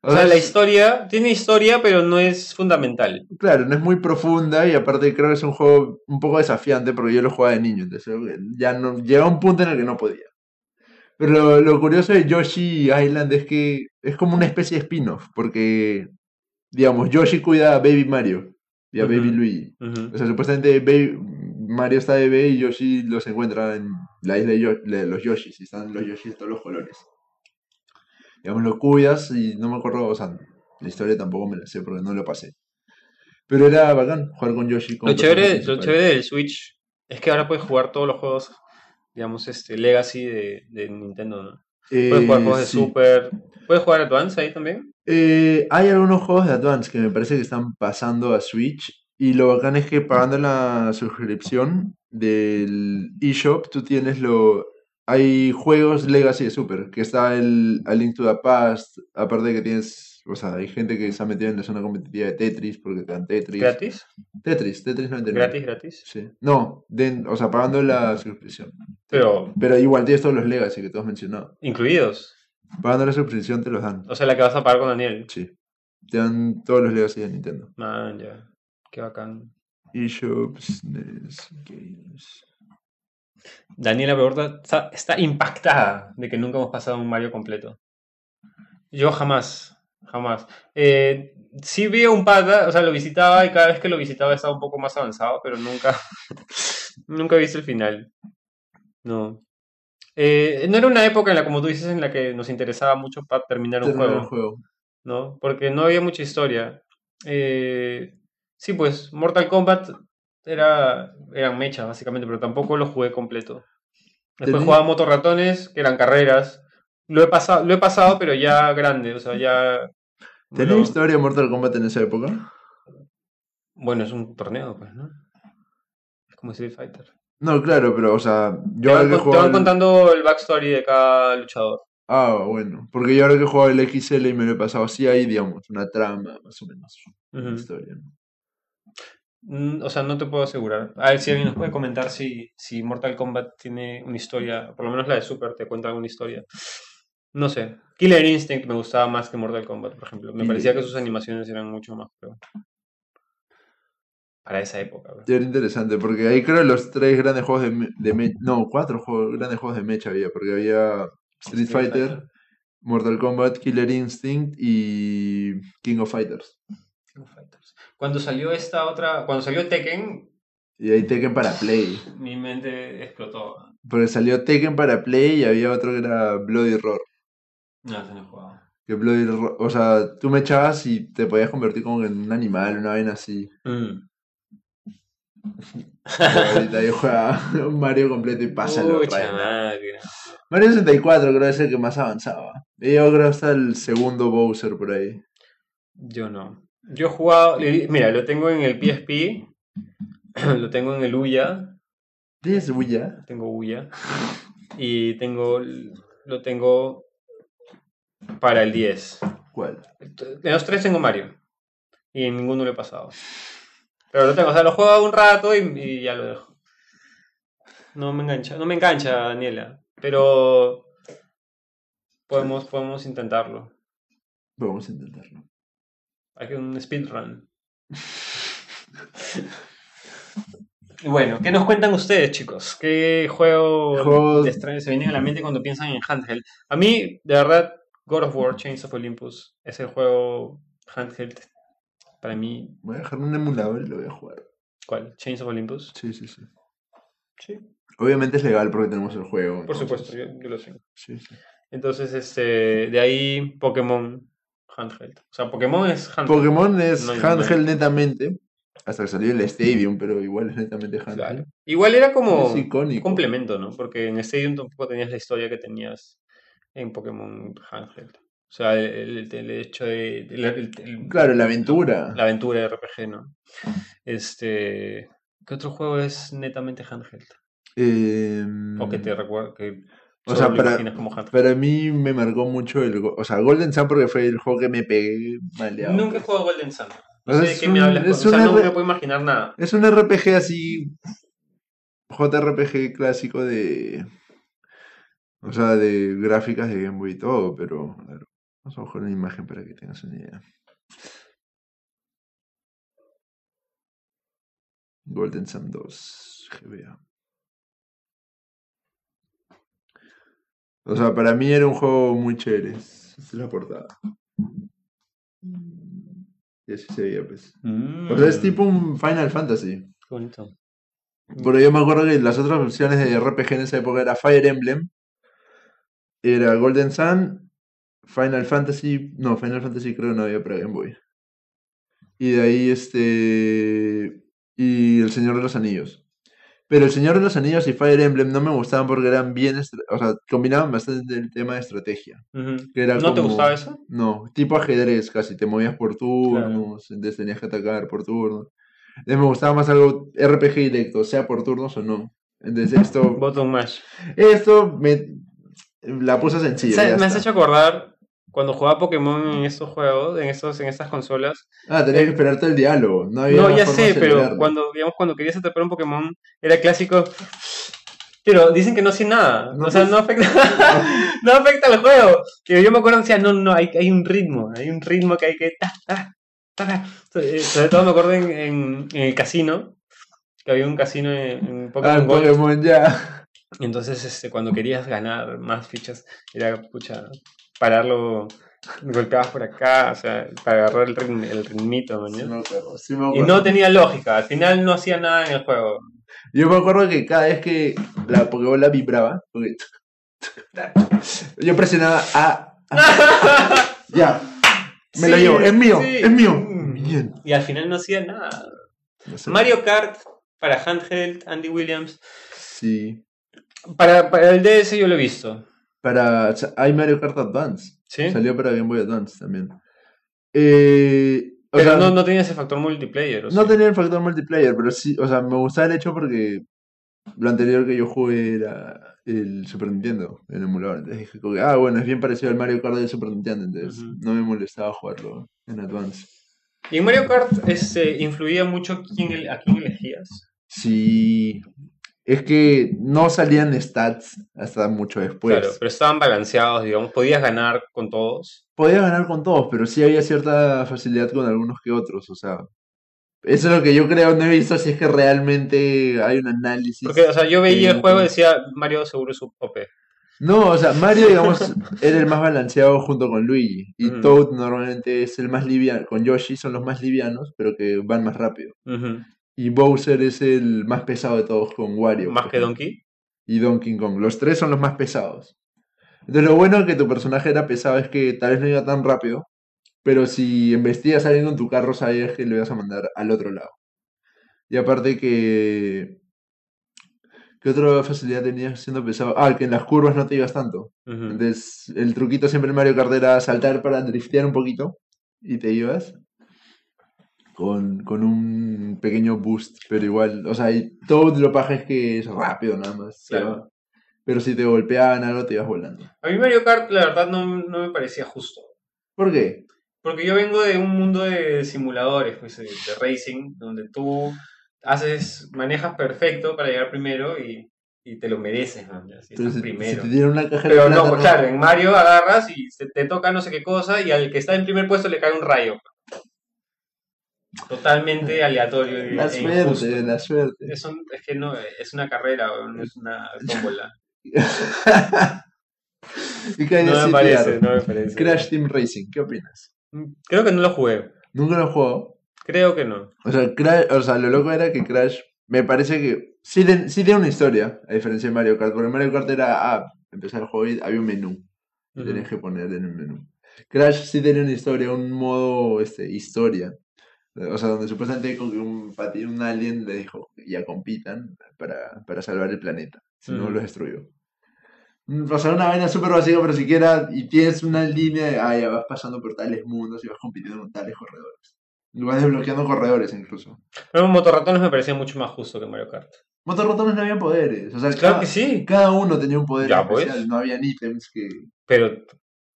O sea, la historia, tiene historia, pero no es fundamental. Claro, no es muy profunda y aparte creo que es un juego un poco desafiante porque yo lo jugaba de niño, entonces ya no llega un punto en el que no podía. Pero lo, lo curioso de Yoshi Island es que es como una especie de spin-off, porque digamos, Yoshi cuida a Baby Mario y a. Baby Luigi. O sea, supuestamente Baby, Mario está bebé y Yoshi los encuentra en la isla de, Yo- de los Yoshis, y están los Yoshis de todos los colores. Digamos, lo cuidas y no me acuerdo, o sea, la historia tampoco me la sé porque no lo pasé. Pero era bacán jugar con Yoshi. Con Lo chévere, lo chévere del Switch es que ahora puedes jugar todos los juegos, digamos, este, Legacy de, de Nintendo, ¿no? Puedes jugar Eh, juegos de. Super. ¿Puedes jugar Advance ahí también? Eh, hay algunos juegos de Advance que me parece que están pasando a Switch. Y lo bacán es que pagando la suscripción del eShop, tú tienes lo. Hay juegos Legacy de Super, que está el A Link to the Past. Aparte de que tienes. O sea, hay gente que se ha metido en la zona competitiva de Tetris porque te dan Tetris. ¿Gratis? Tetris, Tetris 99. ¿Gratis, gratis? Sí. No, den- o sea, pagando la suscripción. Pero, Pero igual tienes todos los Legacy que tú has mencionado. incluidos. Pagando la suscripción te los dan. O sea, la que vas a pagar con Daniel. Sí. Te dan todos los Legacy de Nintendo. Man, ya. Qué bacán. eShops, NES, Games. Daniela Beorta está, está impactada de que nunca hemos pasado un Mario completo. Yo jamás, jamás. Eh, sí vi un pata, o sea, lo visitaba y cada vez que lo visitaba estaba un poco más avanzado, pero nunca, nunca he visto el final. No. Eh, no era una época en la, como tú dices, en la que nos interesaba mucho para terminar un Terminar juego. ¿no? Porque no había mucha historia. Eh, sí, pues Mortal Kombat era, eran mechas, básicamente, pero tampoco lo jugué completo. Después jugaba motorratones, que eran carreras. Lo he pasado, lo he pasado, pero ya grande, o sea, ya... ¿Tenía historia Mortal Kombat en esa época? Bueno, es un torneo, pues, ¿no? Es como Street Fighter. No, claro, pero, o sea, Te yo ahora van, que con- te jugaba van el- contando el backstory de cada luchador. Ah, bueno. Porque yo ahora que jugaba el XL y me lo he pasado así, hay, digamos, una trama, más o menos. Una Ujú. historia. ¿no? Mm, O sea, no te puedo asegurar. A ver si alguien nos puede comentar si, si Mortal Kombat tiene una historia, por lo menos la de Super te cuenta alguna historia. No sé. Killer Instinct me gustaba más que Mortal Kombat, por ejemplo. Me parecía que sus animaciones eran mucho más pro. Para esa época. bro. Era interesante, porque ahí creo los tres grandes juegos de, de me- No, cuatro juegos, grandes juegos de mecha había, porque había Street, Street Fighter, Fighter. Mortal Kombat, Killer Instinct y King of Fighters. King of Fighters. Cuando salió esta otra, cuando salió Tekken, Y ahí Tekken para Play. mi mente explotó. Porque salió Tekken para Play y había otro que era Bloody Roar. No, se no he jugado. Que Bloody Roar, o sea, tú me echabas y te podías convertir como en un animal, una vaina así. Mm. Ahorita yo jugaba un Mario completo y reina. madre. Mario 64 creo que es el que más avanzaba. Y yo creo hasta el segundo Bowser por ahí. Yo no. Yo he jugado, mira, lo tengo en el PSP, lo tengo en el Uya, ¿Tienes Ouya? tengo Uya, y tengo, lo tengo para el 10. ¿Cuál? En los tres tengo Mario, y en ninguno lo he pasado. Pero lo tengo, o sea, lo juego un rato y, y ya lo dejo. No me engancha, no me engancha, Daniela, pero podemos, podemos intentarlo. Vamos a intentarlo. Hay que un speedrun. Y bueno, ¿qué nos cuentan ustedes, chicos? ¿Qué juego Juegos- de extraño se vienen a la mente cuando piensan en handheld? A mí, de verdad, God of War, Chains of Olympus, es el juego handheld para mí. Voy a dejar un emulador y lo voy a jugar. ¿Cuál? Chains of Olympus. Sí, sí, sí. Sí, Obviamente es legal porque tenemos el juego. por entonces- supuesto, yo, yo lo tengo. Sí, sí. Entonces, este, de ahí Pokémon handheld. O sea, Pokémon es handheld. Pokémon es No handheld netamente. Hasta que salió el Stadium, pero igual es netamente handheld. Claro. Igual era como icónico. complemento, ¿no? Porque en Stadium tampoco tenías la historia que tenías en Pokémon Handheld. O sea, el, el- el hecho de. el- el- el- Claro, la aventura. La aventura de RPG, ¿no? Este. ¿Qué otro juego es netamente handheld? Em, O que te recuerda. Que O sea, para- como. Para mí me marcó mucho el... O sea, Golden Sun porque fue el juego que me pegué maleado. Nunca he jugado Golden Sun. O No sea, sé de es qué me un- hablas. es O sea, un no R- me puedo imaginar nada. Es un RPG así. JRPG clásico de. O sea, de gráficas de Game Boy y todo, pero. Claro, vamos a buscar una imagen para que tengas una idea. Golden Sun 2 GBA. O sea, para mí era un juego muy chévere. Es la portada. Y así se veía, pues. O sea, es Mm, tipo un Final Fantasy. Bonito. Pero yo me acuerdo que las otras versiones de RPG en esa época era Fire Emblem, era Golden Sun, Final Fantasy, no, Final Fantasy creo que no había para Game Boy. Y de ahí este y El Señor de los Anillos. Pero El Señor de los Anillos y Fire Emblem no me gustaban porque eran bien, o sea, combinaban bastante el tema de estrategia. Ujú. Que era ¿No te gustaba eso? No, tipo ajedrez casi, te movías por turnos, entonces tenías que atacar por turnos. Entonces me gustaba más algo RPG directo, sea por turnos o no. Entonces esto, Button Mash. esto me la puse sencilla. Me has está. hecho acordar cuando jugaba Pokémon en estos juegos, en estos, en estas consolas. Ah, tenías que esperarte el diálogo. No, había No, ya sé, pero cuando, digamos, cuando querías atrapar un Pokémon, era clásico. Pero dicen que no hace nada. No, o sea, no afecta, no afecta al juego. Que yo me acuerdo, decía, no, no, hay, hay un ritmo. Hay un ritmo que hay que. ta, ta, ta. Eh, Sobre todo me acuerdo en, en- en el casino. Que había un casino en, en Ah, Pokémon el Gold. Pokémon ya. Y entonces, este, cuando querías ganar más fichas, era, pucha, pararlo, golpeabas por acá, o sea, para agarrar el, ritm- el ritmito, ¿me Sí entiendes? me acuerdo, sí me Y no tenía lógica, al final no hacía nada en el juego. Yo me acuerdo que cada vez que la Pokébola vibraba, porque- yo presionaba A. A, ya, me lo Sí, llevo, es mío, es mío. Bien. Y al final no hacía nada. No sé. Mario Kart para handheld, Andy Williams. Sí. Para, para el DS yo lo he visto. Para, hay Mario Kart Advance. ¿Sí? Salió para Game Boy Advance también. Eh, o Pero sea, no, no tenía ese factor multiplayer. ¿o no sí? tenía el factor multiplayer, pero sí, o sea, me gustaba el hecho porque lo anterior que yo jugué era el Super Nintendo, el emulador. Entonces dije, como que, ah, bueno, es bien parecido al Mario Kart del Super Nintendo, entonces no me molestaba jugarlo en Advance. Y en Mario Kart este, influía mucho quién, el- a quién elegías. Sí, es que no salían stats hasta mucho después. Claro, pero estaban balanceados, digamos, podías ganar con todos. Podía ganar con todos, pero sí había cierta facilidad con algunos que otros, o sea. Eso es lo que yo creo, no he visto si es que realmente hay un análisis. Porque, o sea, yo veía el juego y decía, Mario seguro es OP. No, o sea, Mario, digamos, era el más balanceado junto con Luigi. Y. Toad normalmente es el más liviano, con Yoshi son los más livianos, pero que van más rápido. Ujú. Y Bowser es el más pesado de todos con Wario. Más que. Donkey. y Donkey Kong. Los tres son los más pesados. Entonces lo bueno que tu personaje era pesado es que tal vez no iba tan rápido, pero si embestías a alguien con tu carro sabías que lo ibas a mandar al otro lado. Y aparte que... ¿Qué otra facilidad tenías siendo pesado? Ah, que en las curvas no te ibas tanto. Entonces el truquito siempre en Mario Kart era saltar para driftear un poquito y te ibas con, con un pequeño boost, pero igual, o sea, y todo lo paja es que es rápido nada más. Claro. Pero si te golpeaban algo te ibas volando. A mí Mario Kart, la verdad, no, no me parecía justo. ¿Por qué? Porque yo vengo de un mundo de simuladores, pues, de, de racing, donde tú haces, manejas perfecto para llegar primero y, y te lo mereces, man, si si, primero. si te una caja de Pero no, plátano- claro, en Mario agarras y te toca no sé qué cosa y al que está en primer puesto le cae un rayo. Totalmente aleatorio y- La e injusto. suerte, la suerte. Es, un- es que no, es una carrera, no es una tómbola. y No me parece, no me parece. Crash Team Racing, ¿qué opinas? Creo que no lo jugué. Nunca lo jugado. Creo que no. O sea, Crash- o sea, lo loco era que Crash me parece que sí, ten- sí tiene una historia, a diferencia de Mario Kart. Porque Mario Kart era, ah, empezar el juego y había un menú. y Ujú. Tenías que poner en el menú. Crash sí tenía una historia, un modo este, historia. O sea, donde supuestamente un, un alien le dijo, ya compitan para, para salvar el planeta. Si no, Ujú. lo destruyó. Mm, O sea, una vaina súper básica, pero siquiera, y tienes una línea de, ah, ya vas pasando por tales mundos y vas compitiendo con tales corredores. Y vas desbloqueando corredores incluso. Pero Motorratones me parecía mucho más justo que Mario Kart. Motorratones no había poderes. O sea, Claro cada, que sí. cada uno tenía un poder Ya, pues. especial. No habían ítems que... Pero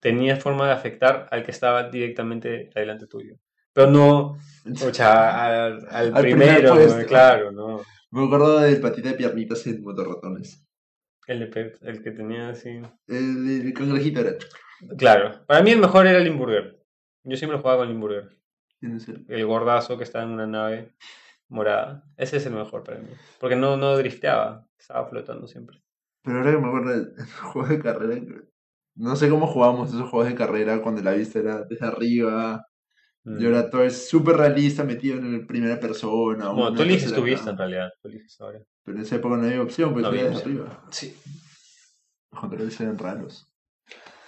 tenía forma de afectar al que estaba directamente adelante tuyo. Pero no, o sea, al, al Al primer primero, claro, no. Me acuerdo del patita de piernitas en motorratones. El, de pe- el que tenía así. El, el cangrejito era. Claro, para mí el mejor era el Limburger. Yo siempre jugaba con Limburger. ¿Quién es él? El gordazo que estaba en una nave morada. Ese es el mejor para mí. Porque no, no drifteaba, estaba flotando siempre. Pero ahora que me acuerdo del el juego de carrera. No sé cómo jugábamos esos juegos de carrera cuando la vista era desde arriba. Mm. Y ahora todo es súper realista, metido en el primera persona. Bueno, tú eliges tu vista en realidad. Tú eliges ahora. Pero en esa época no había opción, pues No era había opción. arriba. Sí. Los controles eran raros.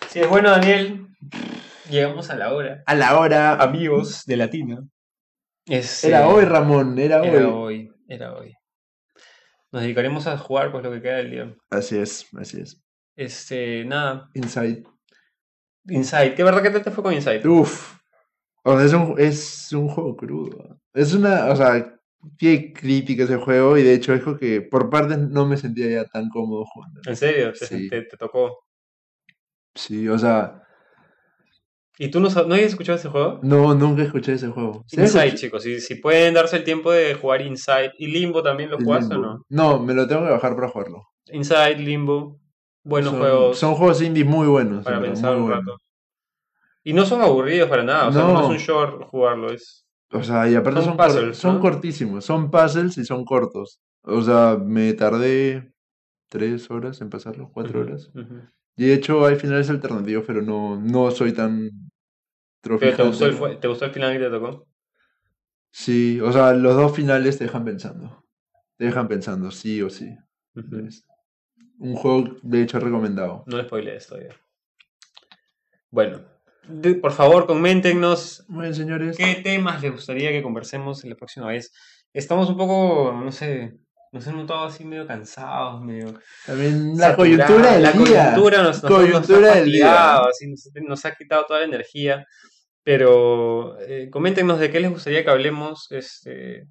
Sí, es bueno, Daniel. Llegamos a la hora. A la hora. Amigos de Latino. Es, Era eh, hoy, Ramón, era, Era hoy. hoy. Era hoy. Nos dedicaremos a jugar pues lo que queda del día. Así es, así es. Este, nada. Inside. Inside. ¿Qué verdad que te fue con Inside? Uf. O sea, es un, es un juego crudo. Es una, o sea, tiene crítica ese juego y de hecho es que por partes no me sentía ya tan cómodo jugando. ¿En serio? ¿Te, Sí. te- te tocó? Sí, o sea, ¿Y tú no, no habías escuchado ese juego? no, nunca escuché ese juego. ¿Sí Inside, chicos. Si, si pueden darse el tiempo de jugar Inside. ¿Y Limbo también lo El jugaste o no? No, me lo tengo que bajar para jugarlo. Inside, Limbo. Buenos son, juegos Son juegos indie muy buenos. para pensar un rato. Y no son aburridos para nada. O sea, no, No. es un short jugarlo. Es... O sea, y aparte Son son, cor- puzzles, son ¿no? cortísimos. Son puzzles y son cortos. O sea, me tardé tres horas en pasarlo, cuatro horas. Y de hecho hay finales alternativos, pero no, no soy tan ¿Pero te gustó, el, ¿no? ¿te gustó el final que te tocó? Sí, o sea, los dos finales te dejan pensando. Te dejan pensando, sí o sí. Un juego, de hecho, recomendado. No le spoilees todavía. Bueno, de- por favor, coméntenos Muy bien, señores. qué temas les gustaría que conversemos la próxima vez. Estamos un poco, no sé, nos hemos notado así medio cansados, medio También la saturados. coyuntura del La día. coyuntura nos, nos- nos Coyuntura ha del día. fatigado, así, nos, nos ha quitado toda la energía. Pero eh, coméntenos de qué les gustaría que hablemos este,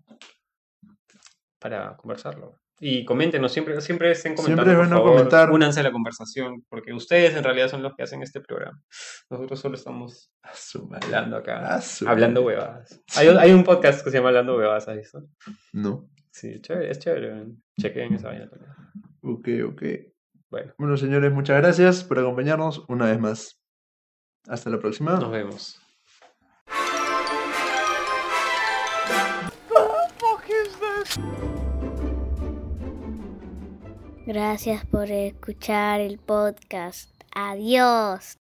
para conversarlo. Y coméntenos, siempre, siempre estén comentando. Siempre es por bueno favor. comentar. Únanse a la conversación, porque ustedes en realidad son los que hacen este programa. Nosotros solo estamos hablando acá, A su hablando huevadas. Hay, un- hay un podcast que se llama Hablando Huevadas, ¿has visto? No. Sí, chévere, es chévere. Chequen esa vaina también. Ok, ok. Bueno, Bueno, señores, muchas gracias por acompañarnos una vez más. Hasta la próxima. nos vemos. Gracias por escuchar el podcast. Adiós.